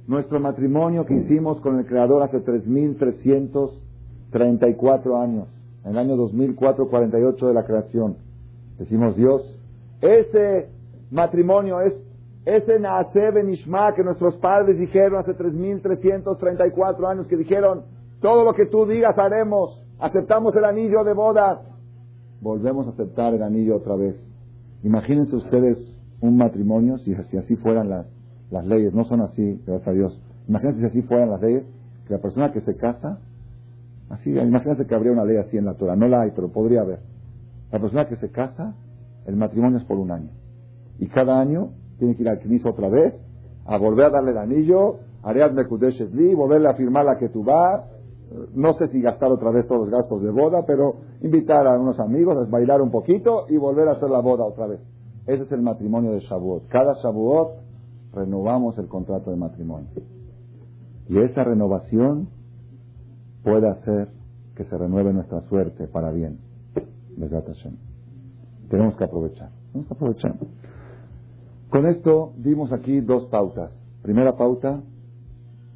nuestro matrimonio que hicimos con el Creador hace 3.334 años, en el año 2004, de la creación. Decimos Dios, ese matrimonio es ese Naase Benishma que nuestros padres dijeron hace 3.334 años, que dijeron, todo lo que tú digas haremos, aceptamos el anillo de bodas. Volvemos a aceptar el anillo otra vez. Imagínense ustedes un matrimonio, si así fueran las, las leyes, no son así, gracias a Dios. Imagínense si así fueran las leyes, que la persona que se casa, así, imagínense que habría una ley así en la Torah, no la hay, pero podría haber. La persona que se casa, el matrimonio es por un año. Y cada año tiene que ir al Knis otra vez, a volver a darle el anillo, Ariad Mekudeshesli, volverle a firmar la que tú vas, no sé si gastar otra vez todos los gastos de boda, pero invitar a unos amigos a bailar un poquito y volver a hacer la boda otra vez. Ese es el matrimonio de Shavuot. Cada Shavuot renovamos el contrato de matrimonio. Y esa renovación puede hacer que se renueve nuestra suerte para bien. Tenemos que aprovechar. Tenemos que aprovechar. Con esto dimos aquí dos pautas. Primera pauta,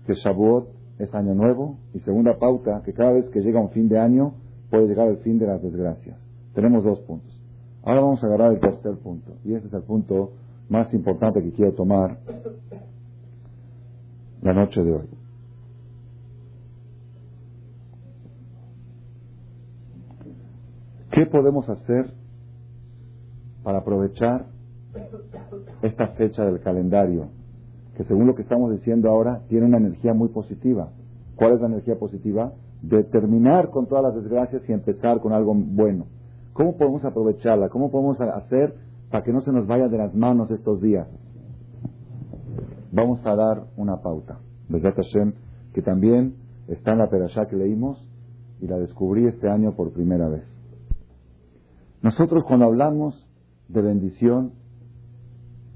que Shavuot es año nuevo. Y segunda pauta, que cada vez que llega un fin de año puede llegar el fin de las desgracias. Tenemos dos puntos. Ahora vamos a agarrar el tercer punto. Y este es el punto más importante que quiero tomar la noche de hoy. ¿Qué podemos hacer para aprovechar esta fecha del calendario, que según lo que estamos diciendo ahora, tiene una energía muy positiva. ¿Cuál es la energía positiva? De terminar con todas las desgracias y empezar con algo bueno. ¿Cómo podemos aprovecharla? ¿Cómo podemos hacer para que no se nos vaya de las manos estos días? Vamos a dar una pauta. Hashem, que también está en la perashá que leímos y la descubrí este año por primera vez. Nosotros cuando hablamos de bendición,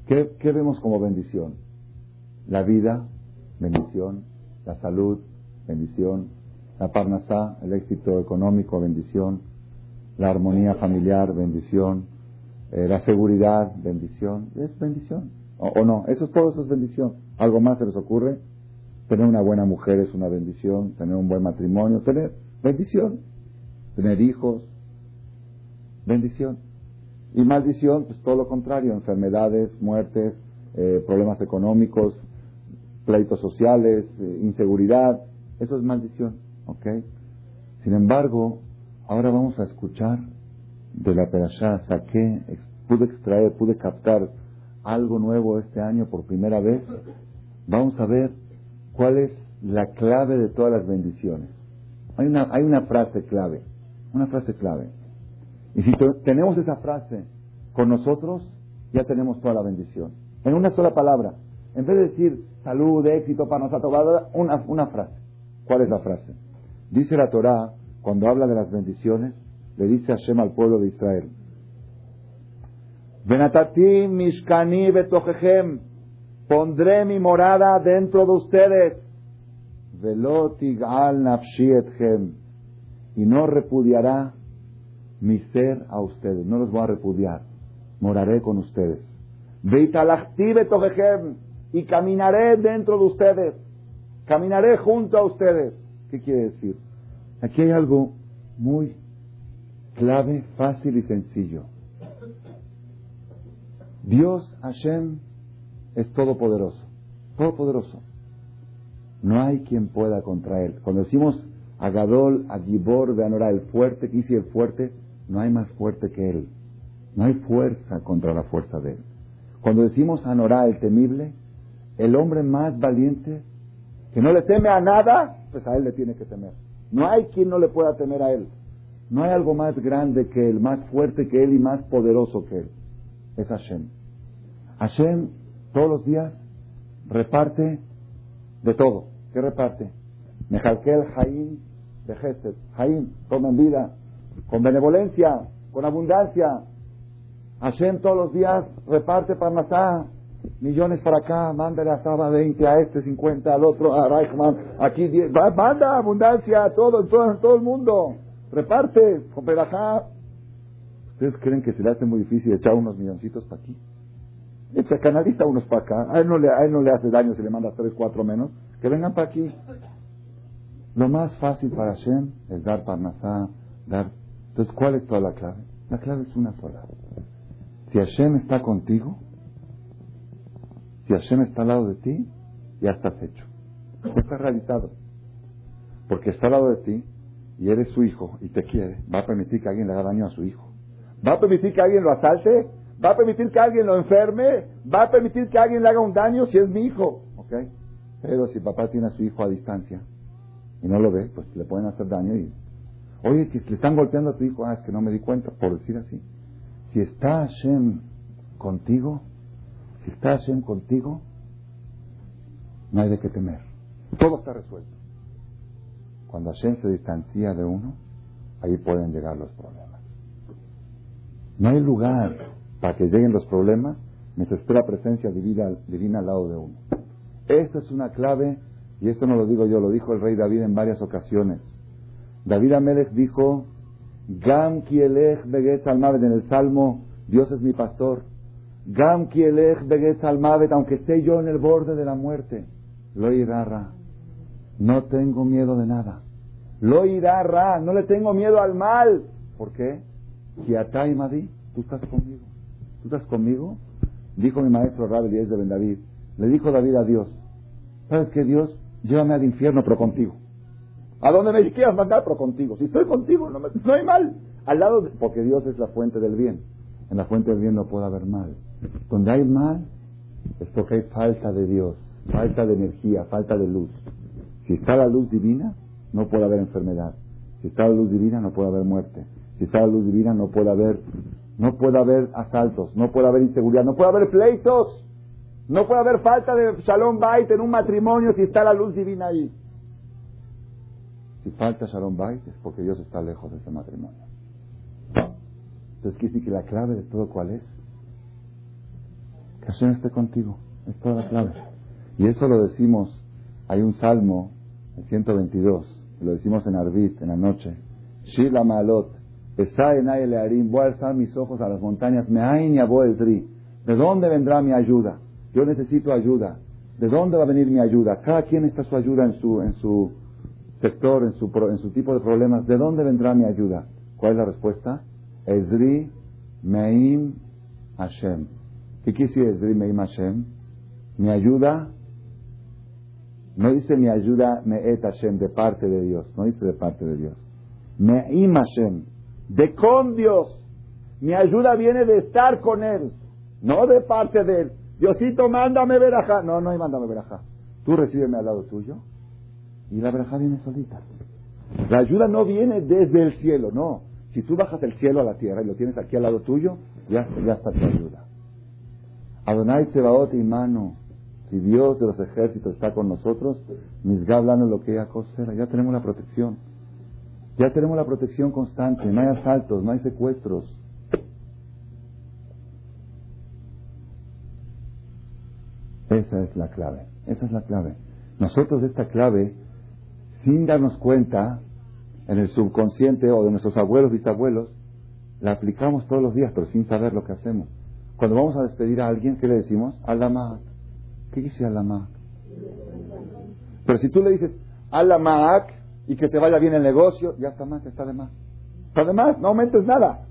¿Qué, vemos como bendición? La vida, bendición, la salud, bendición, la parnasá, el éxito económico, bendición, la armonía familiar, bendición, eh, la seguridad, bendición, es bendición. O, no, eso es todo, eso es bendición. ¿Algo más se les ocurre? Tener una buena mujer es una bendición, tener un buen matrimonio, tener bendición, tener hijos, bendición. Y maldición, pues todo lo contrario, enfermedades, muertes, eh, problemas económicos, pleitos sociales, eh, inseguridad, eso es maldición, ¿ok? Sin embargo, ahora vamos a escuchar de la Perashá, saqué, pude extraer, pude captar algo nuevo este año por primera vez. Vamos a ver cuál es la clave de todas las bendiciones. Hay una, frase clave, una frase clave. Y si tenemos esa frase con nosotros, ya tenemos toda la bendición. En una sola palabra. En vez de decir salud, éxito, para nosotros, una, una frase. ¿Cuál es la frase? Dice la Torá, cuando habla de las bendiciones, le dice Hashem al pueblo de Israel. Venatatim mishkani betojejem. Pondré mi morada dentro de ustedes. Velotig al nafshi Y no repudiará mi ser a ustedes, no los voy a repudiar, moraré con ustedes. y caminaré dentro de ustedes, caminaré junto a ustedes. ¿Qué quiere decir? Aquí hay algo muy clave, fácil y sencillo. Dios, Hashem, es todopoderoso, todopoderoso. No hay quien pueda contra él. Cuando decimos Agadol, Agibor, Anora, el fuerte, ¿qué dice el fuerte? no hay más fuerte que Él. No hay fuerza contra la fuerza de Él. Cuando decimos Anorá, el temible, el hombre más valiente, que no le teme a nada, pues a Él le tiene que temer. No hay quien no le pueda temer a Él. No hay algo más grande que Él, más fuerte que Él y más poderoso que Él. Es Hashem. Hashem todos los días reparte de todo. ¿Qué reparte? Mejalkel Jaim de Gesed. Jaim, tomen vida, con benevolencia, con abundancia. Hashem todos los días reparte Parnasá, millones para acá, mándale a Saba 20, a este 50, al otro, a Reichman, aquí 10, manda abundancia, todo, todo, todo el mundo, reparte, acá. ¿Ustedes creen que se le hace muy difícil echar unos milloncitos para aquí? Echa, canaliza unos para acá, a él, no le, a él no le hace daño si le mandas tres, cuatro menos, que vengan para aquí. Lo más fácil para Hashem es dar parnasá, dar... Entonces, ¿cuál es toda la clave? La clave es una sola. Si Hashem está contigo, si Hashem está al lado de ti, ya estás hecho. Ya estás realizado. Porque está al lado de ti y eres su hijo y te quiere, va a permitir que alguien le haga daño a su hijo. ¿Va a permitir que alguien lo asalte? ¿Va a permitir que alguien lo enferme? ¿Va a permitir que alguien le haga un daño si es mi hijo? ¿Ok? Pero si papá tiene a su hijo a distancia y no lo ve, pues le pueden hacer daño y... Oye, que le están golpeando a tu hijo, ah, es que no me di cuenta, por decir así. Si está Hashem contigo, si está Hashem contigo, no hay de qué temer. Todo está resuelto. Cuando Hashem se distancia de uno, ahí pueden llegar los problemas. No hay lugar para que lleguen los problemas mientras esté la presencia divina, al lado de uno. Esta es una clave, y esto no lo digo yo, lo dijo el rey David en varias ocasiones. David Amelech dijo, Gam kielech begetz almavet en el Salmo, Dios es mi pastor. Gam kielech begetz almavet, aunque esté yo en el borde de la muerte. Lo irarra. No tengo miedo de nada. Lo irarra. No le tengo miedo al mal. ¿Por qué? Kiatai Madi, tú estás conmigo. ¿Tú estás conmigo? Dijo mi maestro Rabbi Díez de Ben David. Le dijo David a Dios, ¿sabes qué Dios? Llévame al infierno, pero contigo. A donde me quieras mandar, pero contigo. Si estoy contigo, no, no hay mal. Al lado, porque Dios es la fuente del bien. En la fuente del bien no puede haber mal. Donde hay mal, es porque hay falta de Dios, falta de energía, falta de luz. Si está la luz divina, no puede haber enfermedad. Si está la luz divina, no puede haber muerte. Si está la luz divina, no puede haber, no puede haber asaltos, no puede haber inseguridad, no puede haber pleitos. No puede haber falta de Shalom Bait en un matrimonio si está la luz divina ahí. Si falta Shalom Bait es porque Dios está lejos de ese matrimonio. Entonces quiere decir que la clave de todo cuál es. Que Hashem esté contigo. Es toda la clave. Y eso lo decimos, hay un salmo, el 122, lo decimos en Arbit, en la noche. Shila Malot, voy a alzar mis ojos a las montañas, me ¿De dónde vendrá mi ayuda? Yo necesito ayuda. ¿De dónde va a venir mi ayuda? Cada quien está su ayuda en su, en su sector, en su, en su tipo de problemas. ¿De dónde vendrá mi ayuda? ¿Cuál es la respuesta? Ezri Meim Hashem. ¿Qué quiere decir Ezri Meim Hashem? Mi ayuda, no dice mi ayuda Me'et Hashem, de parte de Dios. No dice de parte de Dios. Meim Hashem, de con Dios. Mi ayuda viene de estar con Él, no de parte de Él. Diosito, mándame verajá. No, no hay mándame verajá. Tú recíbeme al lado tuyo y la verajá viene solita. La ayuda no viene desde el cielo, no. Si tú bajas el cielo a la tierra y lo tienes aquí al lado tuyo, ya, ya está tu ayuda. Adonai Sebaot y mano. Si Dios de los ejércitos está con nosotros, Misgá hablando lo que ella cosera, ya tenemos la protección. Ya tenemos la protección constante, no hay asaltos, no hay secuestros. Esa es la clave, esa es la clave. Nosotros esta clave, sin darnos cuenta, en el subconsciente o de nuestros abuelos, bisabuelos, la aplicamos todos los días, pero sin saber lo que hacemos. Cuando vamos a despedir a alguien, ¿qué le decimos? Alamaak. ¿Qué dice Alamaak? Pero si tú le dices Alamaak y que te vaya bien el negocio, ya está más, está de más. Está de más, no aumentes nada.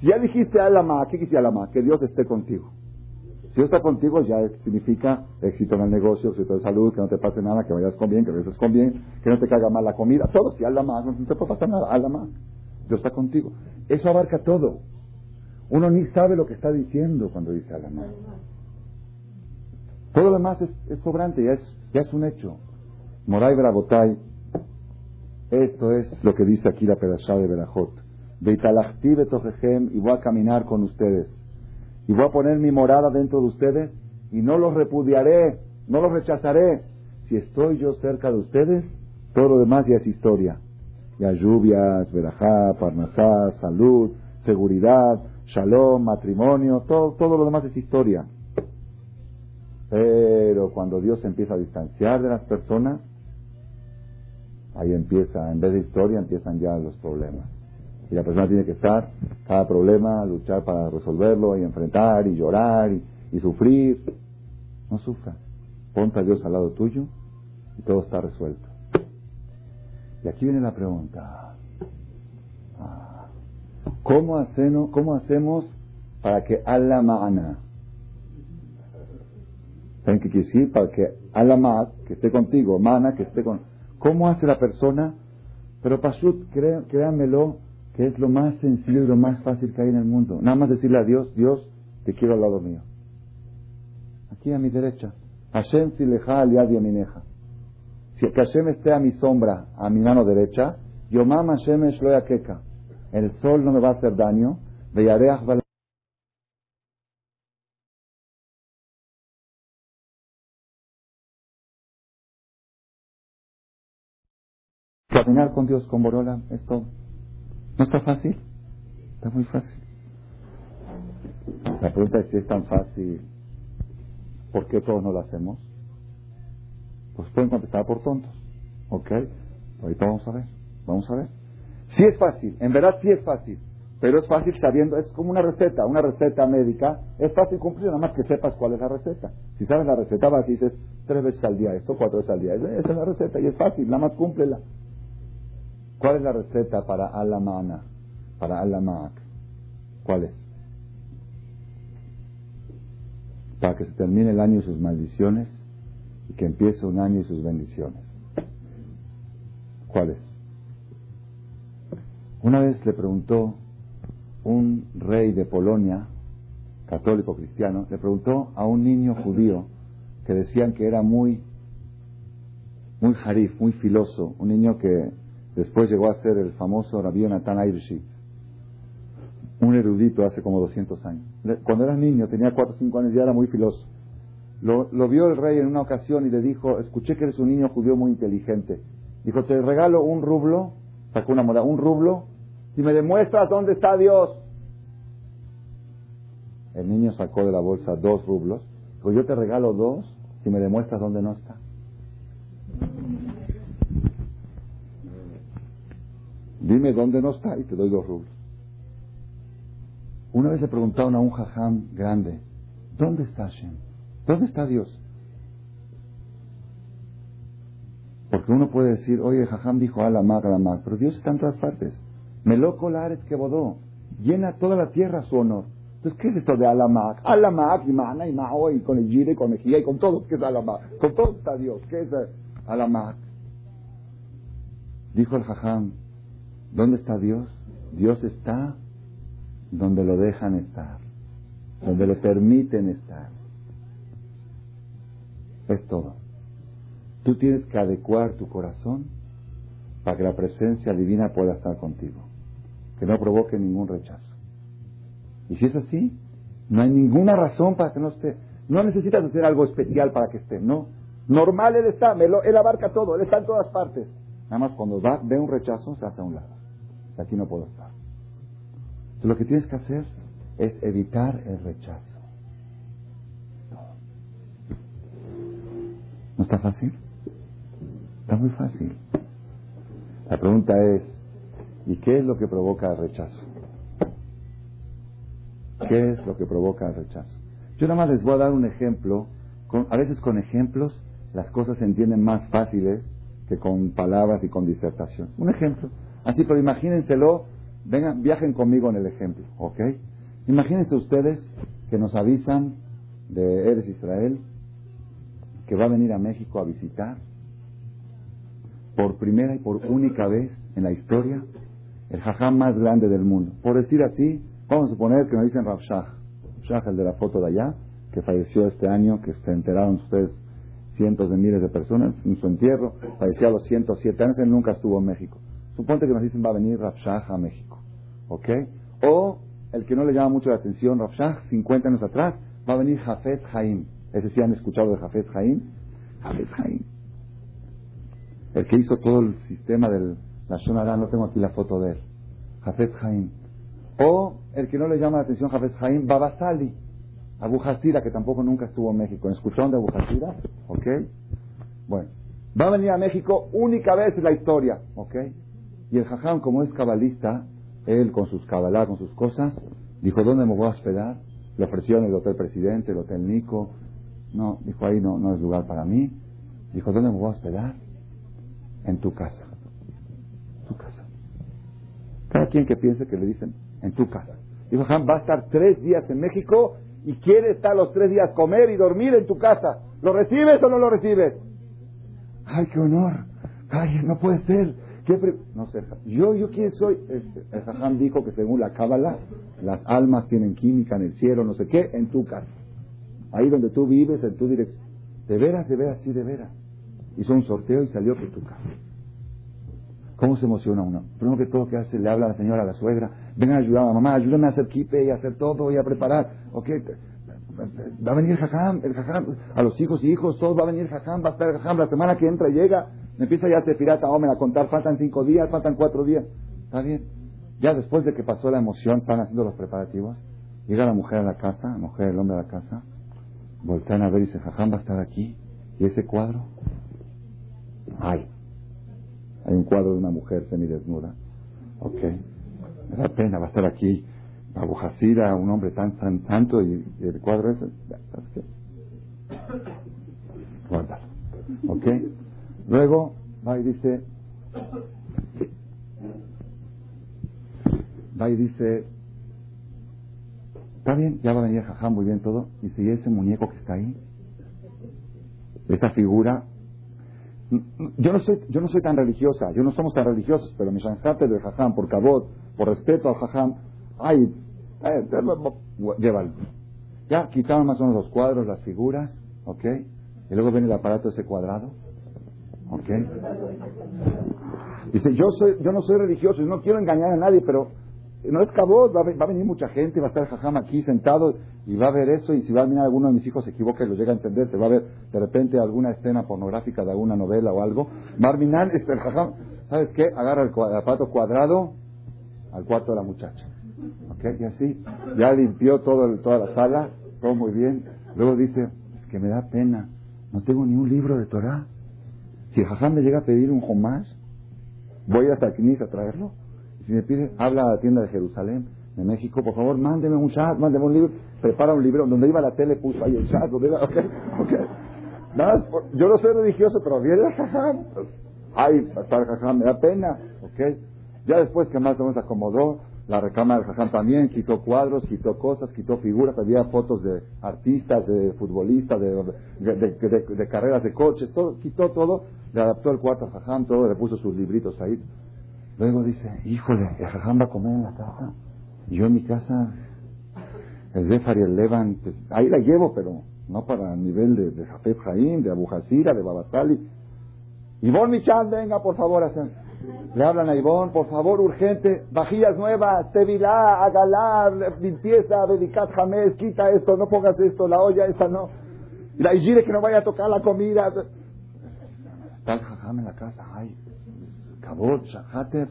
Si ya dijiste Alamaak, ¿qué dice Alamaak? Que Dios esté contigo. Si Dios está contigo, ya significa éxito en el negocio, éxito de salud, que no te pase nada, que vayas con bien, que vayas con bien, que no te caiga mal la comida, todo. Si habla más, no te puede pasar nada, habla más. Dios está contigo. Eso abarca todo. Uno ni sabe lo que está diciendo cuando dice habla más. Todo lo demás es, sobrante, ya es, un hecho. Moray esto es lo que dice aquí la pedazada de Berajot. y voy a caminar con ustedes y voy a poner mi morada dentro de ustedes y no los repudiaré, no los rechazaré. Si estoy yo cerca de ustedes, todo lo demás ya es historia. Ya lluvias, verajá, parnasá, salud, seguridad, shalom, matrimonio, todo, todo lo demás es historia. Pero cuando Dios se empieza a distanciar de las personas, ahí empieza, en vez de historia, empiezan ya los problemas. Y la persona tiene que estar, cada problema, luchar para resolverlo y enfrentar y llorar y, sufrir. No sufra. Ponte a Dios al lado tuyo y todo está resuelto. Y aquí viene la pregunta. Ah, ¿Cómo hacemos, cómo hacemos para que Allah ma'ana? ¿Saben qué quiere decir? Para que Allah ma, que esté contigo, mana, que esté con... ¿Cómo hace la persona? Pero Pashut, créanmelo, que es lo más sencillo y lo más fácil que hay en el mundo. Nada más decirle a Dios, Dios, te quiero al lado mío. Aquí a mi derecha. Hashem sileja aliad mineja. Si que Hashem esté a mi sombra, a mi mano derecha, Yomam Hashem keka. El sol no me va a hacer daño. Caminar con Dios, con Borola, es todo. ¿No está fácil? Está muy fácil. La pregunta es si es tan fácil, ¿por qué todos no lo hacemos? Pues pueden contestar por tontos. ¿Ok? Ahorita vamos a ver. Vamos a ver. Sí es fácil, en verdad sí es fácil. Pero es fácil sabiendo, es como una receta, una receta médica. Es fácil cumplir, nada más que sepas cuál es la receta. Si sabes la receta, vas y dices tres veces al día esto, cuatro veces al día. Esa es la receta y es fácil, nada más cúmplela. ¿Cuál es la receta para Alamana? Para Alamaak. ¿Cuál es? Para que se termine el año y sus maldiciones y que empiece un año y sus bendiciones. ¿Cuál es? Una vez le preguntó un rey de Polonia, católico cristiano, le preguntó a un niño judío que decían que era muy, muy harif, muy filoso, un niño que Después llegó a ser el famoso Rabbi Nathan Airshit, un erudito hace como 200 años. Cuando era niño, tenía 4 o 5 años, ya era muy filoso. Lo, vio el rey en una ocasión y le dijo, escuché que eres un niño judío muy inteligente. Dijo, te regalo un rublo, sacó una moneda, un rublo, y me demuestras dónde está Dios. El niño sacó de la bolsa dos rublos. Dijo, yo te regalo dos si me demuestras dónde no está. Dime dónde no está y te doy dos rublos. Una vez le preguntaron a un jajam grande, ¿dónde está Hashem? ¿Dónde está Dios? Porque uno puede decir, oye, jajam dijo Alamak, Alamak, pero Dios está en todas partes. Meloco Lares que bodó, llena toda la tierra su honor. Entonces, ¿qué es eso de Alamak? Alamak, y Mana, y Mao, y con el Gire, y con Ejía, y con todo, ¿qué es Alamak? Con todo está Dios, ¿qué es Alamak? Dijo el jajam, ¿Dónde está Dios? Dios está donde lo dejan estar, donde le permiten estar. Es todo. Tú tienes que adecuar tu corazón para que la presencia divina pueda estar contigo, que no provoque ningún rechazo. Y si es así, no hay ninguna razón para que no esté. No necesitas hacer algo especial para que esté, no. Normal Él está, él abarca todo, Él está en todas partes. Nada más cuando ve un rechazo, se hace a un lado aquí no puedo estar. Entonces, lo que tienes que hacer es evitar el rechazo. ¿No está fácil? Está muy fácil. La pregunta es, ¿y qué es lo que provoca el rechazo? ¿Qué es lo que provoca el rechazo? Yo nada más les voy a dar un ejemplo. a veces con ejemplos las cosas se entienden más fáciles que con palabras y con disertación. Un ejemplo. Así, pero imagínenselo, vengan, viajen conmigo en el ejemplo, ¿ok? Imagínense ustedes que nos avisan de Eres Israel que va a venir a México a visitar por primera y por única vez en la historia el jajam más grande del mundo. Por decir así, vamos a suponer que nos dicen Rav Shah, Shah, el de la foto de allá, que falleció este año, que se enteraron ustedes cientos de miles de personas en su entierro, falleció a los 107 años, él nunca estuvo en México. Suponte que nos dicen va a venir Rafshah a México. ¿Ok? O el que no le llama mucho la atención, Rafshah, 50 años atrás, va a venir Jafet Haim. Ese sí han escuchado de Jafet Jaim. Jafet Jaim. El que hizo todo el sistema del la Shonara, no tengo aquí la foto de él. Jafet Jaim. O el que no le llama la atención Jafet Jaim, Babasali. Abu Hasira, que tampoco nunca estuvo en México. ¿Escucharon de Abu Hasira? ¿Ok? Bueno. Va a venir a México única vez en la historia. ¿Ok? Y el Jajam, como es cabalista, él con sus cabalá, con sus cosas, dijo, ¿dónde me voy a hospedar? Le ofrecieron el hotel presidente, el hotel Nico. No, dijo, ahí no, no es lugar para mí. Dijo, ¿dónde me voy a hospedar? En tu casa. Tu casa. Cada quien que piense que le dicen, en tu casa. Dijo, Jajam, va a estar tres días en México y quiere estar los tres días comer y dormir en tu casa. ¿Lo recibes o no lo recibes? Ay, qué honor. Ay, no puede ser. No sé, yo, yo quién soy. Este, el Jajam dijo que según la Cábala, las almas tienen química en el cielo, no sé qué, en tu casa. Ahí donde tú vives, en tu dirección. De veras, de veras, sí, de veras. Hizo un sorteo y salió por tu casa. ¿Cómo se emociona uno? Primero que todo, que hace? Le habla a la señora, a la suegra. Vengan a ayudar a mamá, ayúdame a hacer kipe y a hacer todo y a preparar. ¿Ok? Va a venir el jajam, el jajam, a los hijos y hijos, todos va a venir el jajam, va a estar el jajam, la semana que entra llega, empieza ya a pirata, hombre, a contar, faltan cinco días, faltan cuatro días. Está bien. Ya después de que pasó la emoción, están haciendo los preparativos, llega la mujer a la casa, la mujer, el hombre a la casa, voltean a ver y dice, jajam va a estar aquí, y ese cuadro, ay, hay un cuadro de una mujer semidesnuda, ok, me da pena, va a estar aquí, Abu un hombre tan, tan santo, y, el cuadro ese, ¿sabes qué? Guárdalo. ¿Ok? Luego va y dice, va y dice, está bien, ya va a venir Jajam, muy bien todo. ¿y ese muñeco que está ahí? Esa figura. Yo no soy, yo no soy tan religiosa, yo no somos tan religiosos, pero mi shanjate de Jajam, por cabot, por respeto al Jajam, ay, eh, llévalo. Ya quitaron más o menos los cuadros, las figuras, ¿ok? Y luego viene el aparato ese cuadrado, ¿ok? Dice, yo, soy, yo no soy religioso, no quiero engañar a nadie, pero no es cabot, va, a venir mucha gente, va a estar jajam aquí sentado y va a ver eso, y si va a venir alguno de mis hijos se equivoca y lo llega a entender, se va a ver de repente alguna escena pornográfica de alguna novela o algo. Marminan, este, el jajam, ¿sabes qué? Agarra el, aparato cuadrado al cuarto de la muchacha. ¿Ok? Y así, ya limpió todo toda la sala, todo muy bien. Luego dice, es que me da pena, no tengo ni un libro de Torah. Si el jajam me llega a pedir un homás, voy hasta Knis a traerlo. Si me pide, habla a la tienda de Jerusalén, de México, por favor, mándeme un chat, mándeme un libro, prepara un libro, donde iba la tele puso ahí el chat, donde iba, ok, ok. Nada, yo no soy religioso, pero viene el jajam. Ay, hasta el jajam, me da pena, ok. Ya después que más o menos acomodó, la recámara del Jajam también quitó cuadros, quitó cosas, quitó figuras, había fotos de artistas, de futbolistas, de, carreras de coches, todo, quitó todo, le adaptó el cuarto al Jajam, todo, le puso sus libritos ahí. Luego dice, híjole, el Jajam va a comer en la casa. Yo en mi casa, el Zefar y el Levan, pues, ahí la llevo, pero no para el nivel de, de Jafet Jaim, de Abu de Babasali. Y Bon Michan, venga por favor a hacer. Le hablan a Ivón, por favor, urgente, vajillas nuevas, tevilá, agalar, limpieza, dedicat jamés, quita esto, no pongas esto, la olla esa no. La igire que no vaya a tocar la comida. El jajam en la casa, ay, cabot, shahater,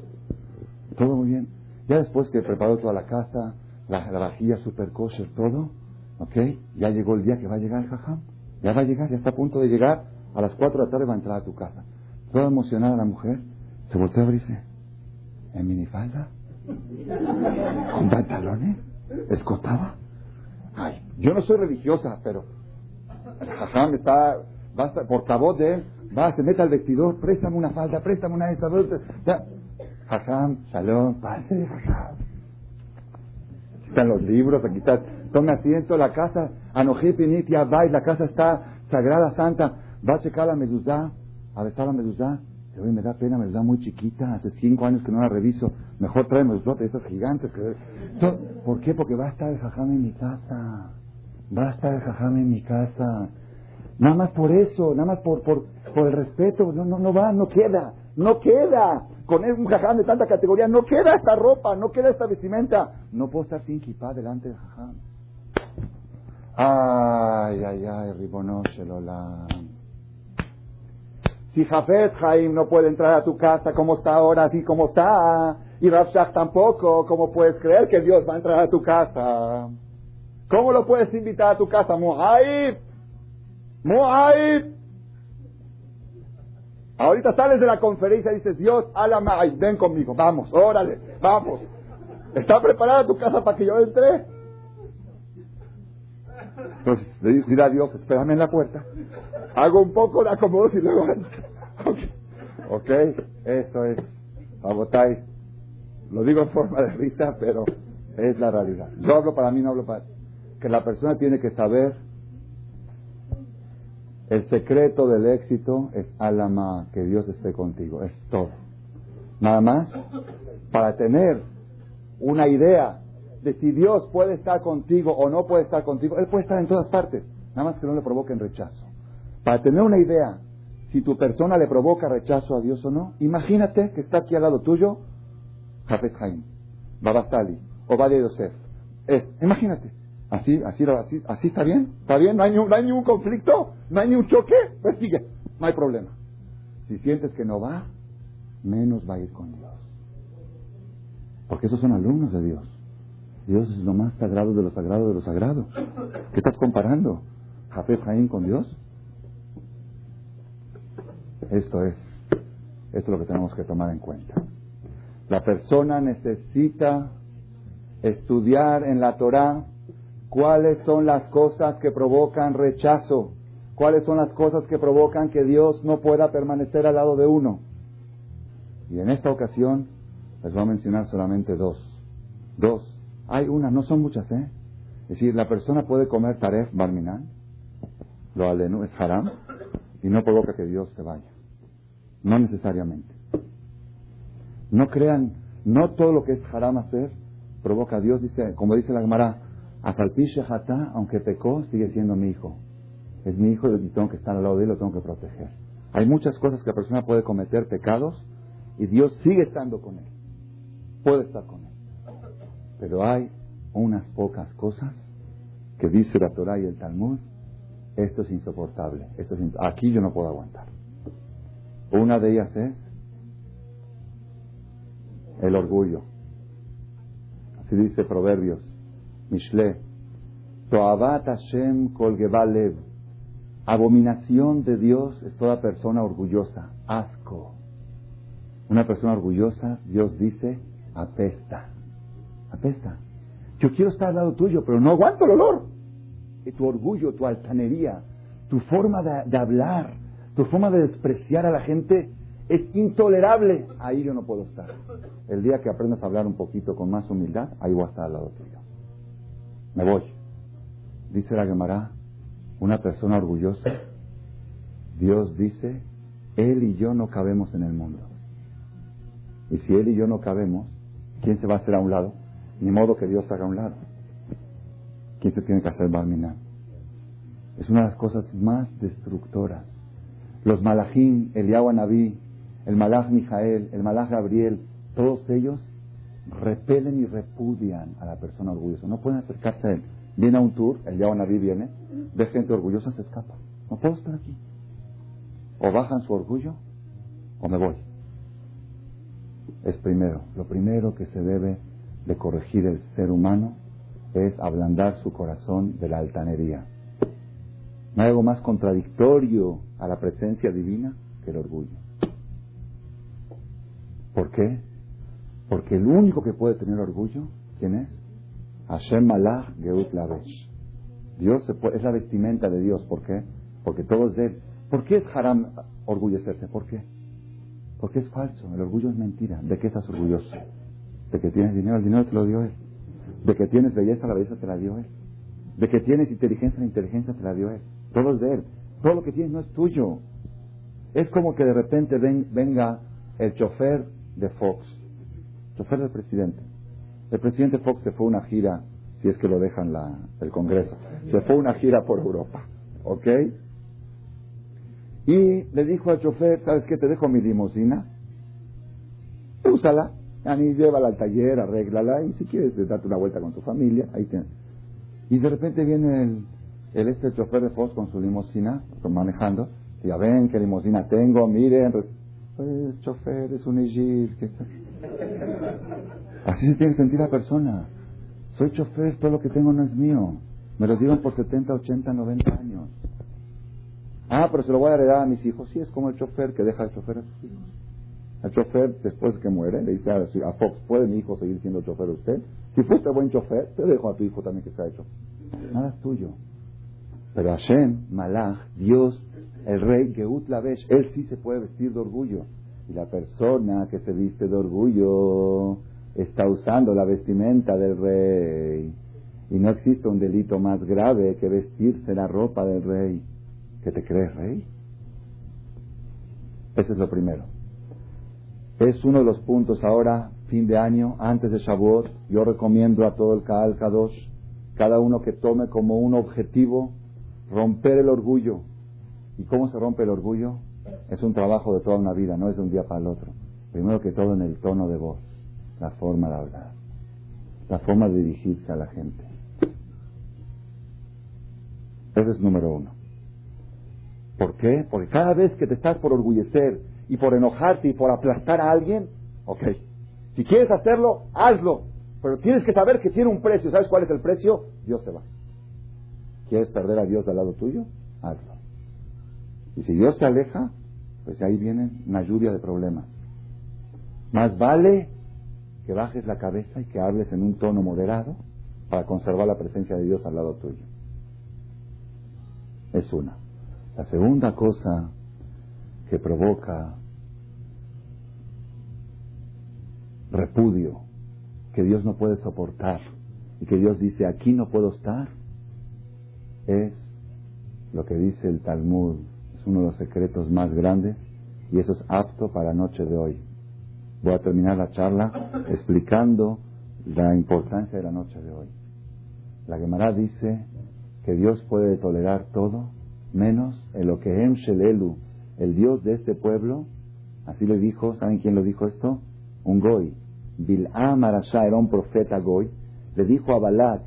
todo muy bien. Ya después que preparó toda la casa, la, vajilla super kosher, todo, ok, ya llegó el día que va a llegar el jajam. Ya va a llegar, ya está a punto de llegar, a las 4 de la tarde va a entrar a tu casa. Toda emocionada la mujer, se volteó a dice, ¿en minifalda? ¿Con pantalones? ¿Escotada? Ay, yo no soy religiosa, pero jajam está, va por cabot de él, va, se mete al vestidor, préstame una falda, préstame una esta, ya. Jajam, shalom, pase, jajam. Están los libros, aquí está, tome asiento, la casa, Anoji Pinitia, va, la casa está sagrada, santa, va a checar la meduzá, a besar la meduzá, Oye, me da pena, me da muy chiquita, hace cinco años que no la reviso. Mejor tráeme de esas gigantes. Que... ¿Por qué? Porque va a estar el jajam en mi casa. Va a estar el jajam en mi casa. Nada más por eso, nada más por, por, por el respeto. No, no, no va, no queda, no queda. Con un jajam de tanta categoría, no queda esta ropa, no queda esta vestimenta. No puedo estar sin kipá delante del jajam. Ay, ay, ay, Ribono Shelolam. Si Jafet Jaim no puede entrar a tu casa como está ahora, así como está, y Rabshak tampoco, ¿cómo puedes creer que Dios va a entrar a tu casa? ¿Cómo lo puedes invitar a tu casa? Muhaib, Muhaib. Ahorita sales de la conferencia y dices, Dios, alama, ven conmigo, vamos, órale, vamos. ¿Está preparada tu casa para que yo entre? Entonces, dirá a Dios, espérame en la puerta. Hago un poco de acomodos y luego... ok, eso es. Abotay. Lo digo en forma de risa, pero es la realidad. Yo hablo para mí, no hablo para... Que la persona tiene que saber el secreto del éxito es alama, que Dios esté contigo. Es todo. Nada más, para tener una idea de si Dios puede estar contigo o no puede estar contigo, Él puede estar en todas partes, nada más que no le provoquen rechazo. Para tener una idea si tu persona le provoca rechazo a Dios o no, imagínate que está aquí al lado tuyo Jafet Haim, Babastali, Obadiah Yosef. Es, imagínate, así, así, así, así está bien, está bien, no hay, no hay ningún conflicto, no hay ningún choque, pues sigue, no hay problema. Si sientes que no va, menos va a ir con Dios. Porque esos son alumnos de Dios. Dios es lo más sagrado de lo sagrado de lo sagrado. ¿Qué estás comparando? ¿Jafet Jaim con Dios? Esto es, esto es lo que tenemos que tomar en cuenta. La persona necesita estudiar en la Torah cuáles son las cosas que provocan rechazo, cuáles son las cosas que provocan que Dios no pueda permanecer al lado de uno. Y en esta ocasión les voy a mencionar solamente dos. Dos. Hay una, no son muchas, ¿eh? Es decir, la persona puede comer taref barminan, lo alenu es haram, y no provoca que Dios se vaya. No necesariamente. No crean, no todo lo que es haram hacer provoca a Dios, dice, como dice la Gemara, Afalpisha Hatá, aunque pecó, sigue siendo mi hijo. Es mi hijo y tengo que estar al lado de él, lo tengo que proteger. Hay muchas cosas que la persona puede cometer pecados y Dios sigue estando con él. Puede estar con él. Pero hay unas pocas cosas que dice la Torah y el Talmud, esto es insoportable, esto es aquí yo no puedo aguantar. Una de ellas es el orgullo. Así dice Proverbios, Mishle, Toabat Hashem kol. Abominación de Dios es toda persona orgullosa, asco. Una persona orgullosa, Dios dice, apesta. Apesta. Yo quiero estar al lado tuyo, pero no aguanto el olor. Y tu orgullo, tu altanería, tu forma de, hablar, tu forma de despreciar a la gente es intolerable. Ahí yo no puedo estar. El día que aprendas a hablar un poquito con más humildad, ahí voy a estar al lado tuyo. Me voy. Dice la Gemara, una persona orgullosa, Dios dice, Él y yo no cabemos en el mundo. Y si Él y yo no cabemos, ¿quién se va a hacer a un lado? Ni modo que Dios haga un lado. ¿Quién se tiene que hacer Barminan? Es una de las cosas más destructoras. Los malachim, el Naví, el malach Mijael, el malach Gabriel, todos ellos repelen y repudian a la persona orgullosa. No pueden acercarse a él. Viene a un tour, el Naví viene, ve gente orgullosa, se escapa. No puedo estar aquí. O bajan su orgullo o me voy. Es primero, lo primero que se debe de corregir el ser humano es ablandar su corazón de la altanería. No hay algo más contradictorio a la presencia divina que el orgullo. ¿Por qué? Porque el único que puede tener orgullo, ¿quién es? Hashem Malach Geut Lavesh. Dios es la vestimenta de Dios. ¿Por qué? Porque todo es de Él. ¿Por qué es haram orgullecerse? ¿Por qué? Porque es falso. El orgullo es mentira. ¿De qué estás orgulloso? De que tienes dinero, el dinero te lo dio Él. De que tienes belleza, la belleza te la dio Él. De que tienes inteligencia, la inteligencia te la dio Él. Todo es de Él. Todo lo que tienes no es tuyo. Es como que de repente venga el chofer de Fox, chofer del presidente. El presidente Fox se fue a una gira, si es que lo dejan la, el Congreso, se fue a una gira por Europa, ¿ok? Y le dijo al chofer, ¿sabes qué? Te dejo mi limusina, úsala, y llévala al taller, arréglala, y si quieres date una vuelta con tu familia, ahí te... Y de repente viene el, el chofer de Fox con su limusina, manejando. Ya ven qué limusina tengo, miren. Pues chofer, es un Egil. Así se tiene que sentir la persona. Soy chofer, todo lo que tengo no es mío. Me lo dieron por 70, 80, 90 años. Ah, pero se lo voy a heredar a mis hijos. Sí, es como el chofer que deja de chofer a sus hijos. El chofer, después que muere, le dice a, Fox, ¿puede mi hijo seguir siendo chofer usted? Si fuiste buen chofer, te dejo a tu hijo también que sea hecho. Nada es tuyo. Pero Hashem, Malach, Dios, el rey, Geut Lavesh, él sí se puede vestir de orgullo. Y la persona que se viste de orgullo está usando la vestimenta del rey. Y no existe un delito más grave que vestirse la ropa del rey. ¿Qué te crees, rey? Ese es lo primero. Es uno de los puntos ahora, fin de año, antes de Shavuot. Yo recomiendo a todo el Kaal Kadosh, cada uno que tome como un objetivo romper el orgullo. ¿Y cómo se rompe el orgullo? Es un trabajo de toda una vida, no es de un día para el otro. Primero que todo en el tono de voz, la forma de hablar, la forma de dirigirse a la gente. Ese es número uno. ¿Por qué? Porque cada vez que te estás por orgullecer y por enojarte y por aplastar a alguien, ok, si quieres hacerlo, hazlo. Pero tienes que saber que tiene un precio. ¿Sabes cuál es el precio? Dios se va. ¿Quieres perder a Dios al lado tuyo? Hazlo. Y si Dios te aleja, pues ahí viene una lluvia de problemas. Más vale que bajes la cabeza y que hables en un tono moderado para conservar la presencia de Dios al lado tuyo. Es una. La segunda cosa que provoca repudio, que Dios no puede soportar y que Dios dice, aquí no puedo estar, es lo que dice el Talmud. Es uno de los secretos más grandes y eso es apto para la noche de hoy. Voy a terminar la charla explicando la importancia de la noche de hoy. La Gemara dice que Dios puede tolerar todo menos el Okehem Shelelu, el Dios de este pueblo. Así le dijo, ¿saben quién lo dijo esto? Un Goy. Bil'am era un profeta Goy. Le dijo a Balak,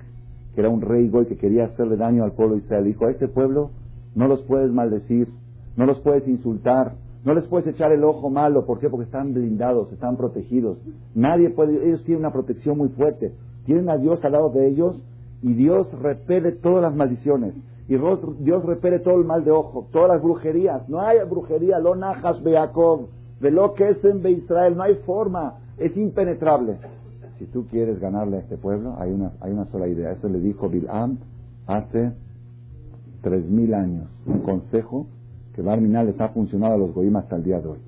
que era un rey Goy que quería hacerle daño al pueblo de Israel, dijo, a este pueblo no los puedes maldecir, no los puedes insultar, no les puedes echar el ojo malo, ¿por qué? Porque están blindados, están protegidos. Nadie puede, ellos tienen una protección muy fuerte. Tienen a Dios al lado de ellos y Dios repele todas las maldiciones. Y Dios repele todo el mal de ojo, todas las brujerías. No hay brujería, lo najas beakov, de lo que es en Israel, no hay forma, es impenetrable. Si tú quieres ganarle a este pueblo, hay una, hay una sola idea. Eso le dijo Bil'am hace tres mil años. Un consejo que Barminal les ha funcionado a los goyim hasta el día de hoy.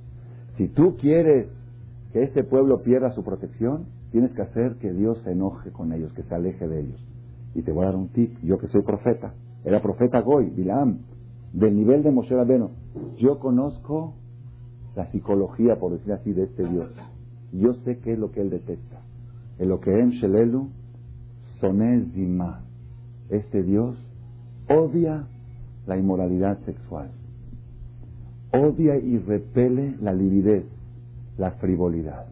Si tú quieres que este pueblo pierda su protección, tienes que hacer que Dios se enoje con ellos, que se aleje de ellos. Y te voy a dar un tip, yo que soy profeta, era profeta Goy, Bilam, del nivel de Moshe Rabeno. Yo conozco la psicología, por decir así, de este Dios. Yo sé qué es lo que él detesta. El lo que en Shelelu, Sonez Dima. Este Dios odia la inmoralidad sexual odia y repele la lividez, la frivolidad.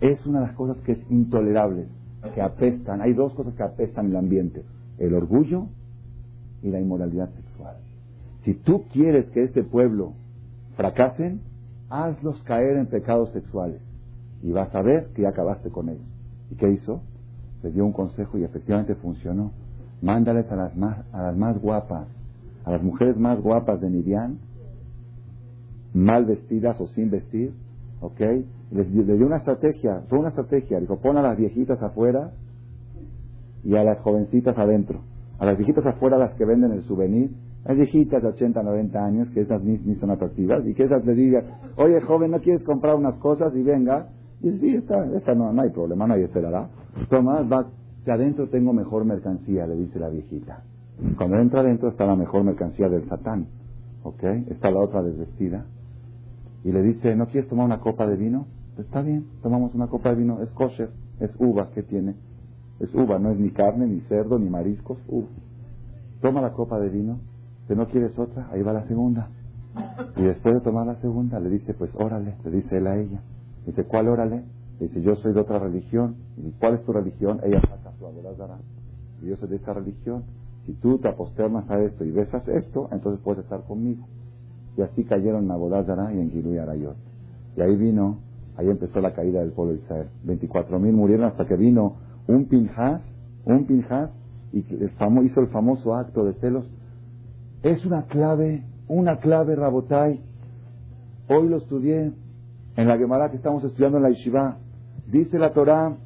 Es una de las cosas que es intolerable, que apestan. Hay dos cosas que apestan el ambiente, el orgullo y la inmoralidad sexual. Si tú quieres que este pueblo fracasen, hazlos caer en pecados sexuales y vas a ver que ya acabaste con ellos. ¿Y qué hizo? Les dio un consejo y efectivamente funcionó. Mándales a las más, a las más guapas, a las mujeres más guapas de Midian, mal vestidas o sin vestir, ¿ok? Les, dio una estrategia, fue una estrategia, dijo, pon a las viejitas afuera y a las jovencitas adentro. A las viejitas afuera, las que venden el souvenir, las viejitas de 80, 90 años, que esas ni, son atractivas, y que esas le digan, oye joven, ¿no quieres comprar unas cosas? Y venga, y sí, esta, esta no, no hay problema, nadie se la da. Toma, va, que adentro tengo mejor mercancía, le dice la viejita. Cuando entra adentro está la mejor mercancía del Satán, ¿ok? Está la otra desvestida y le dice, ¿no quieres tomar una copa de vino? Pues está bien, tomamos una copa de vino, es kosher, es uva, ¿qué tiene? Es uva, no es ni carne, ni cerdo, ni mariscos, uva. Toma la copa de vino, si no quieres otra, ahí va la segunda. Y después de tomar la segunda, le dice, pues órale, le dice él a ella. Dice, ¿cuál órale? Le dice, yo soy de otra religión. Y ¿cuál es tu religión? Ella saca su abuela Y yo soy de esta religión. Si tú te aposternas a esto y besas esto, entonces puedes estar conmigo. Y así cayeron en Abodazara y en Gilú y Arayot. Y ahí vino, ahí empezó la caída del pueblo de Israel. 24 mil murieron hasta que vino un Pinjas, un Pinjas, y hizo el famoso acto de celos. Es una clave, una clave, Rabotai. Hoy lo estudié en la Gemara que estamos estudiando en la Yeshiva. Dice la Torah,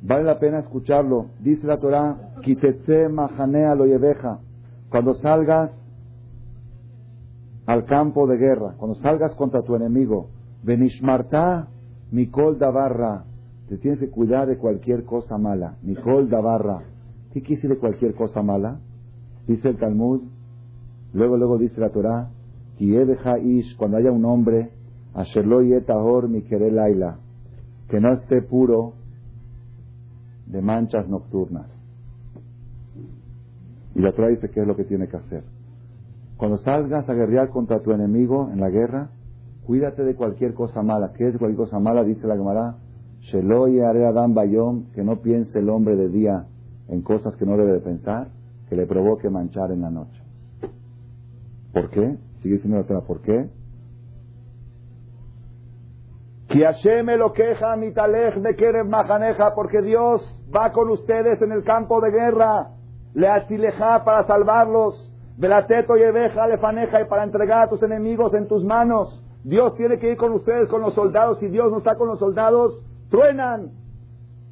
vale la pena escucharlo. Dice la Torah, Kitetse mahanea lo yeveja. Cuando salgas al campo de guerra, cuando salgas contra tu enemigo, Benishmarta Mikol Davarra, te tienes que cuidar de cualquier cosa mala. Mikol Davarra, ¿qué quiere de cualquier cosa mala? Dice el Talmud, luego, luego dice la Torah, Ish, cuando haya un hombre, Asherlo Yetahor Laila, que no esté puro de manchas nocturnas. Y la Torah dice qué es lo que tiene que hacer. Cuando salgas a guerrear contra tu enemigo en la guerra, cuídate de cualquier cosa mala. ¿Qué es cualquier cosa mala? Dice la Gemara, Sheloy Adam Bayom, que no piense el hombre de día en cosas que no debe de pensar, que le provoque manchar en la noche. ¿Por qué? Sigue diciendo la Torah, ¿por qué? lo queja de porque Dios va con ustedes en el campo de guerra, le asileja para salvarlos Velateto y Ebeja lefaneja y para entregar a tus enemigos en tus manos. Dios tiene que ir con ustedes, con los soldados. Si Dios no está con los soldados, truenan.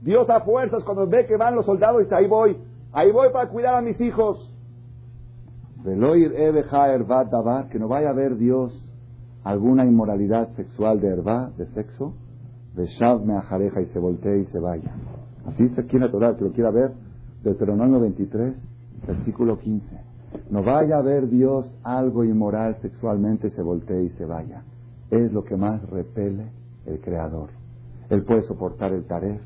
Dios a fuerzas cuando ve que van los soldados dice, ahí voy, ahí voy para cuidar a mis hijos. Veloir que no vaya a ver Dios alguna inmoralidad sexual de herba, de sexo, de me ajareja y se voltee y se vaya. Así dice aquí en la Torah, que lo quiera ver, Deuteronomio 23, versículo 15. No vaya a ver Dios algo inmoral sexualmente, se voltee y se vaya. Es lo que más repele el Creador. Él puede soportar el Taref,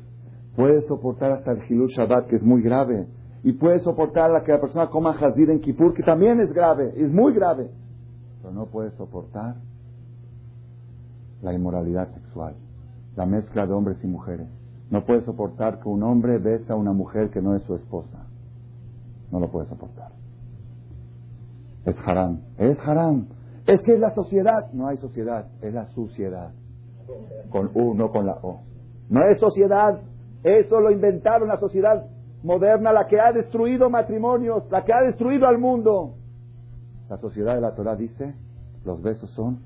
puede soportar hasta el Hilul Shabbat, que es muy grave, y puede soportar la que la persona coma Hazir en Kippur, que también es grave, es muy grave, pero no puede soportar la inmoralidad sexual, la mezcla de hombres y mujeres. No puede soportar que un hombre besa a una mujer que no es su esposa. No lo puede soportar. Es haram. Es haram. Es que es la sociedad. No hay sociedad, es la suciedad. Con U, no con la O. No es sociedad. Eso lo inventaron la sociedad moderna, la que ha destruido matrimonios, la que ha destruido al mundo. La sociedad de la Torah dice, los besos son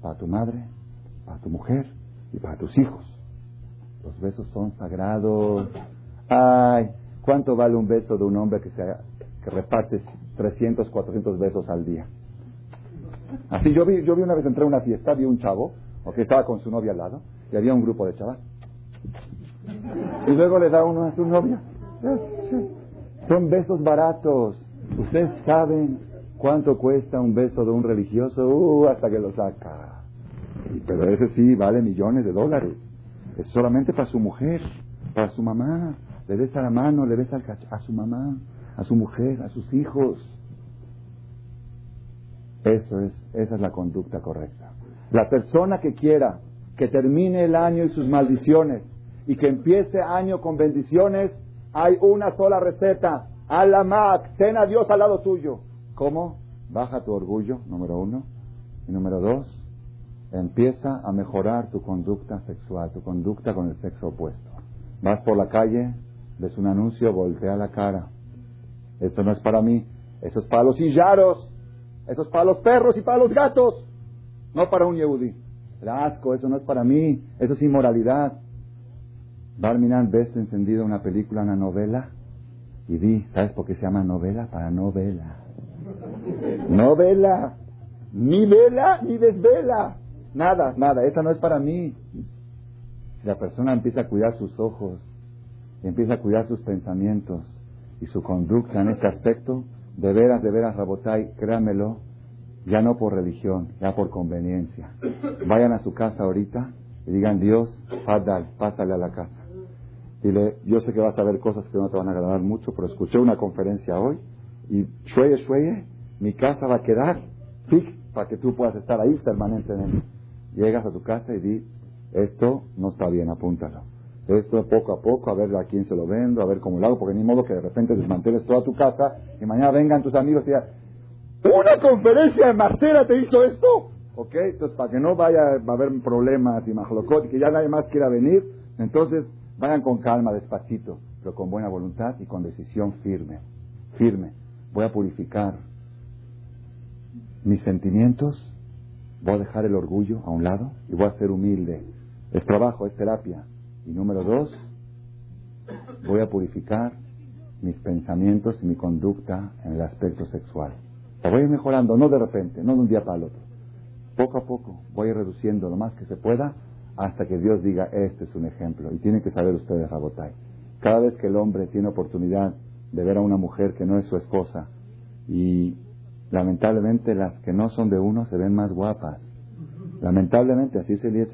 para tu madre, para tu mujer y para tus hijos. Los besos son sagrados. Ay, ¿cuánto vale un beso de un hombre que, se, que reparte 300, 400 besos al día. Así yo vi, yo vi una vez entré a una fiesta, vi un chavo, que estaba con su novia al lado, y había un grupo de chavas. Y luego le da uno a su novia. Son besos baratos. Ustedes saben cuánto cuesta un beso de un religioso, uh, hasta que lo saca. Pero ese sí vale millones de dólares. Es solamente para su mujer, para su mamá. Le besa la mano, le besa a su mamá a su mujer, a sus hijos. Eso es, esa es la conducta correcta. La persona que quiera que termine el año y sus maldiciones y que empiece año con bendiciones, hay una sola receta. Alamac, ten a Dios al lado tuyo. ¿Cómo? Baja tu orgullo, número uno. Y número dos, empieza a mejorar tu conducta sexual, tu conducta con el sexo opuesto. Vas por la calle, ves un anuncio, voltea la cara. Eso no es para mí. Eso es para los illaros. Eso es para los perros y para los gatos. No para un yehudí. El asco, eso no es para mí. Eso es inmoralidad. Barminan, ves encendido una película, una novela. Y di, ¿sabes por qué se llama novela? Para novela. Novela. Ni vela ni desvela. Nada, nada. Esa no es para mí. Si la persona empieza a cuidar sus ojos, empieza a cuidar sus pensamientos, y su conducta en este aspecto, de veras, de veras, Rabotai, créanmelo, ya no por religión, ya por conveniencia. Vayan a su casa ahorita y digan, Dios, Fadal, pásale a la casa. Dile, yo sé que vas a ver cosas que no te van a agradar mucho, pero escuché una conferencia hoy y shueye, shueye, mi casa va a quedar fix para que tú puedas estar ahí permanentemente. Llegas a tu casa y di, esto no está bien, apúntalo. Esto poco a poco, a ver a quién se lo vendo, a ver cómo lo hago, porque ni modo que de repente desmanteles toda tu casa y mañana vengan tus amigos y digan, una conferencia de Marcela te hizo esto. ¿Ok? Entonces, para que no vaya a haber problemas y majlocot y que ya nadie más quiera venir, entonces vayan con calma, despacito, pero con buena voluntad y con decisión firme. Firme. Voy a purificar mis sentimientos, voy a dejar el orgullo a un lado y voy a ser humilde. Es trabajo, es terapia. Y número dos, voy a purificar mis pensamientos y mi conducta en el aspecto sexual. La voy mejorando, no de repente, no de un día para el otro. Poco a poco voy a reduciendo lo más que se pueda hasta que Dios diga, este es un ejemplo. Y tienen que saber ustedes, Rabotai. Cada vez que el hombre tiene oportunidad de ver a una mujer que no es su esposa y lamentablemente las que no son de uno se ven más guapas. Lamentablemente así se le.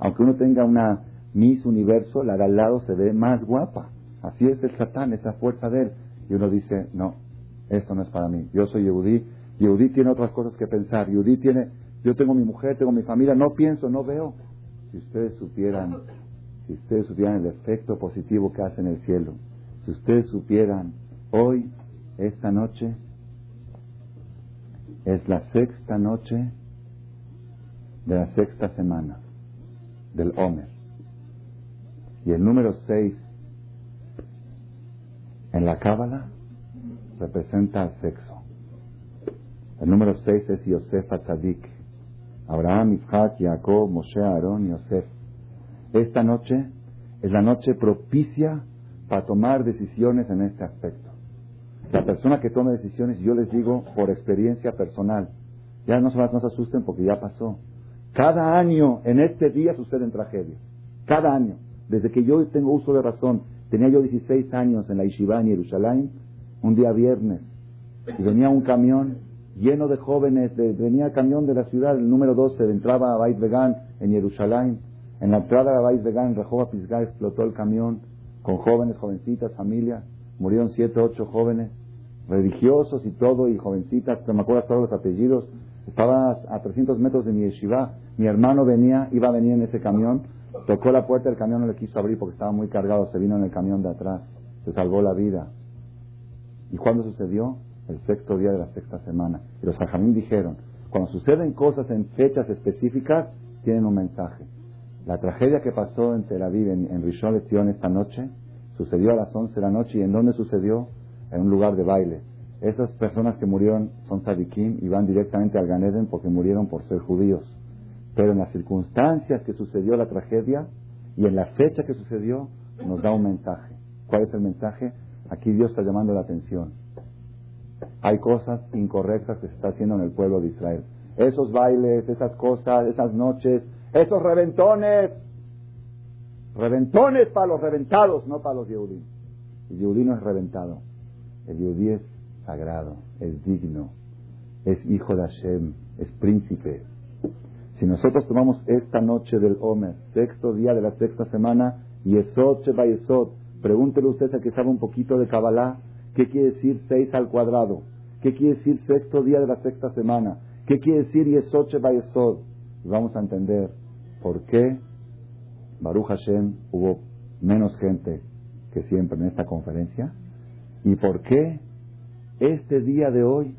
Aunque uno tenga una Miss Universo, la al lado se ve más guapa. Así es el Satán, esa fuerza de él. Y uno dice, no, esto no es para mí. Yo soy Yehudí. Yehudí tiene otras cosas que pensar. Yehudí tiene, yo tengo mi mujer, tengo mi familia, no pienso, no veo. Si ustedes supieran, si ustedes supieran el efecto positivo que hace en el cielo, si ustedes supieran, hoy, esta noche, es la sexta noche de la sexta semana del Homer. Y el número seis en la Cábala representa al sexo. El número seis es Yosef Atzadik. Abraham, Isaac, Jacob, Moshe, Aarón y Yosef. Esta noche es la noche propicia para tomar decisiones en este aspecto. La persona que tome decisiones, yo les digo por experiencia personal, ya no se, no asusten porque ya pasó. Cada año en este día suceden tragedias. Cada año. Desde que yo tengo uso de razón, tenía yo 16 años en la Yeshiva en Jerusalén, un día viernes, y venía un camión lleno de jóvenes, venía el camión de la ciudad, el número 12, entraba a Bait Vegan en Jerusalén. En la entrada a Bait Vegan, en Rehova Pisgah, explotó el camión con jóvenes, jovencitas, familia. Murieron siete, ocho jóvenes, religiosos y todo, y jovencitas, me acuerdo todos los apellidos. Estaba a 300 metros de mi yeshiva. Mi hermano venía, iba a venir en ese camión. Tocó la puerta, el camión no le quiso abrir porque estaba muy cargado. Se vino en el camión de atrás. Se salvó la vida. ¿Y cuándo sucedió? El sexto día de la sexta semana. Y los jajamín dijeron, cuando suceden cosas en fechas específicas, tienen un mensaje. La tragedia que pasó en Tel Aviv, en, en Rishon LeZion esta noche, sucedió a las 11 de la noche. ¿Y en dónde sucedió? En un lugar de baile. Esas personas que murieron son tzadikim y van directamente al Ganeden porque murieron por ser judíos. Pero en las circunstancias que sucedió la tragedia y en la fecha que sucedió, nos da un mensaje. ¿Cuál es el mensaje? Aquí Dios está llamando la atención. Hay cosas incorrectas que se está haciendo en el pueblo de Israel. Esos bailes, esas cosas, esas noches, esos reventones. Reventones para los reventados, no para los yehudí. El yehudí no es reventado. El yehudí es sagrado, es digno, es hijo de Hashem, es príncipe. Si nosotros tomamos esta noche del Omer, sexto día de la sexta semana, Yesod Sheba Yesod, pregúntele usted a que sabe un poquito de Kabbalah, ¿qué quiere decir seis al cuadrado? ¿Qué quiere decir sexto día de la sexta semana? ¿Qué quiere decir Yesod Sheba Yesod? Y vamos a entender por qué Baruch Hashem hubo menos gente que siempre en esta conferencia y por qué este día de hoy,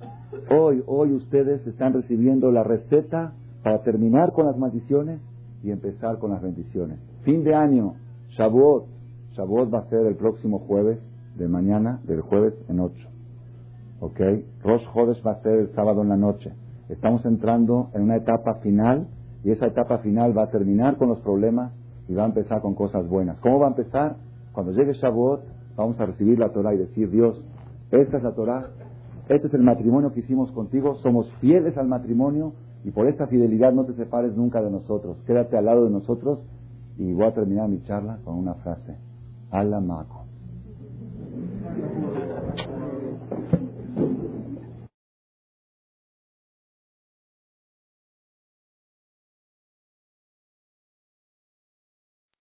hoy, hoy ustedes están recibiendo la receta para terminar con las maldiciones y empezar con las bendiciones. Fin de año, Shavuot. Shavuot va a ser el próximo jueves de mañana, del jueves en ocho. ¿Ok? Rosh Hodesh va a ser el sábado en la noche. Estamos entrando en una etapa final y esa etapa final va a terminar con los problemas y va a empezar con cosas buenas. ¿Cómo va a empezar? Cuando llegue Shavuot, vamos a recibir la Torah y decir, Dios, esta es la Torah, este es el matrimonio que hicimos contigo, somos fieles al matrimonio y por esta fidelidad no te separes nunca de nosotros, quédate al lado de nosotros y voy a terminar mi charla con una frase, Alamaco.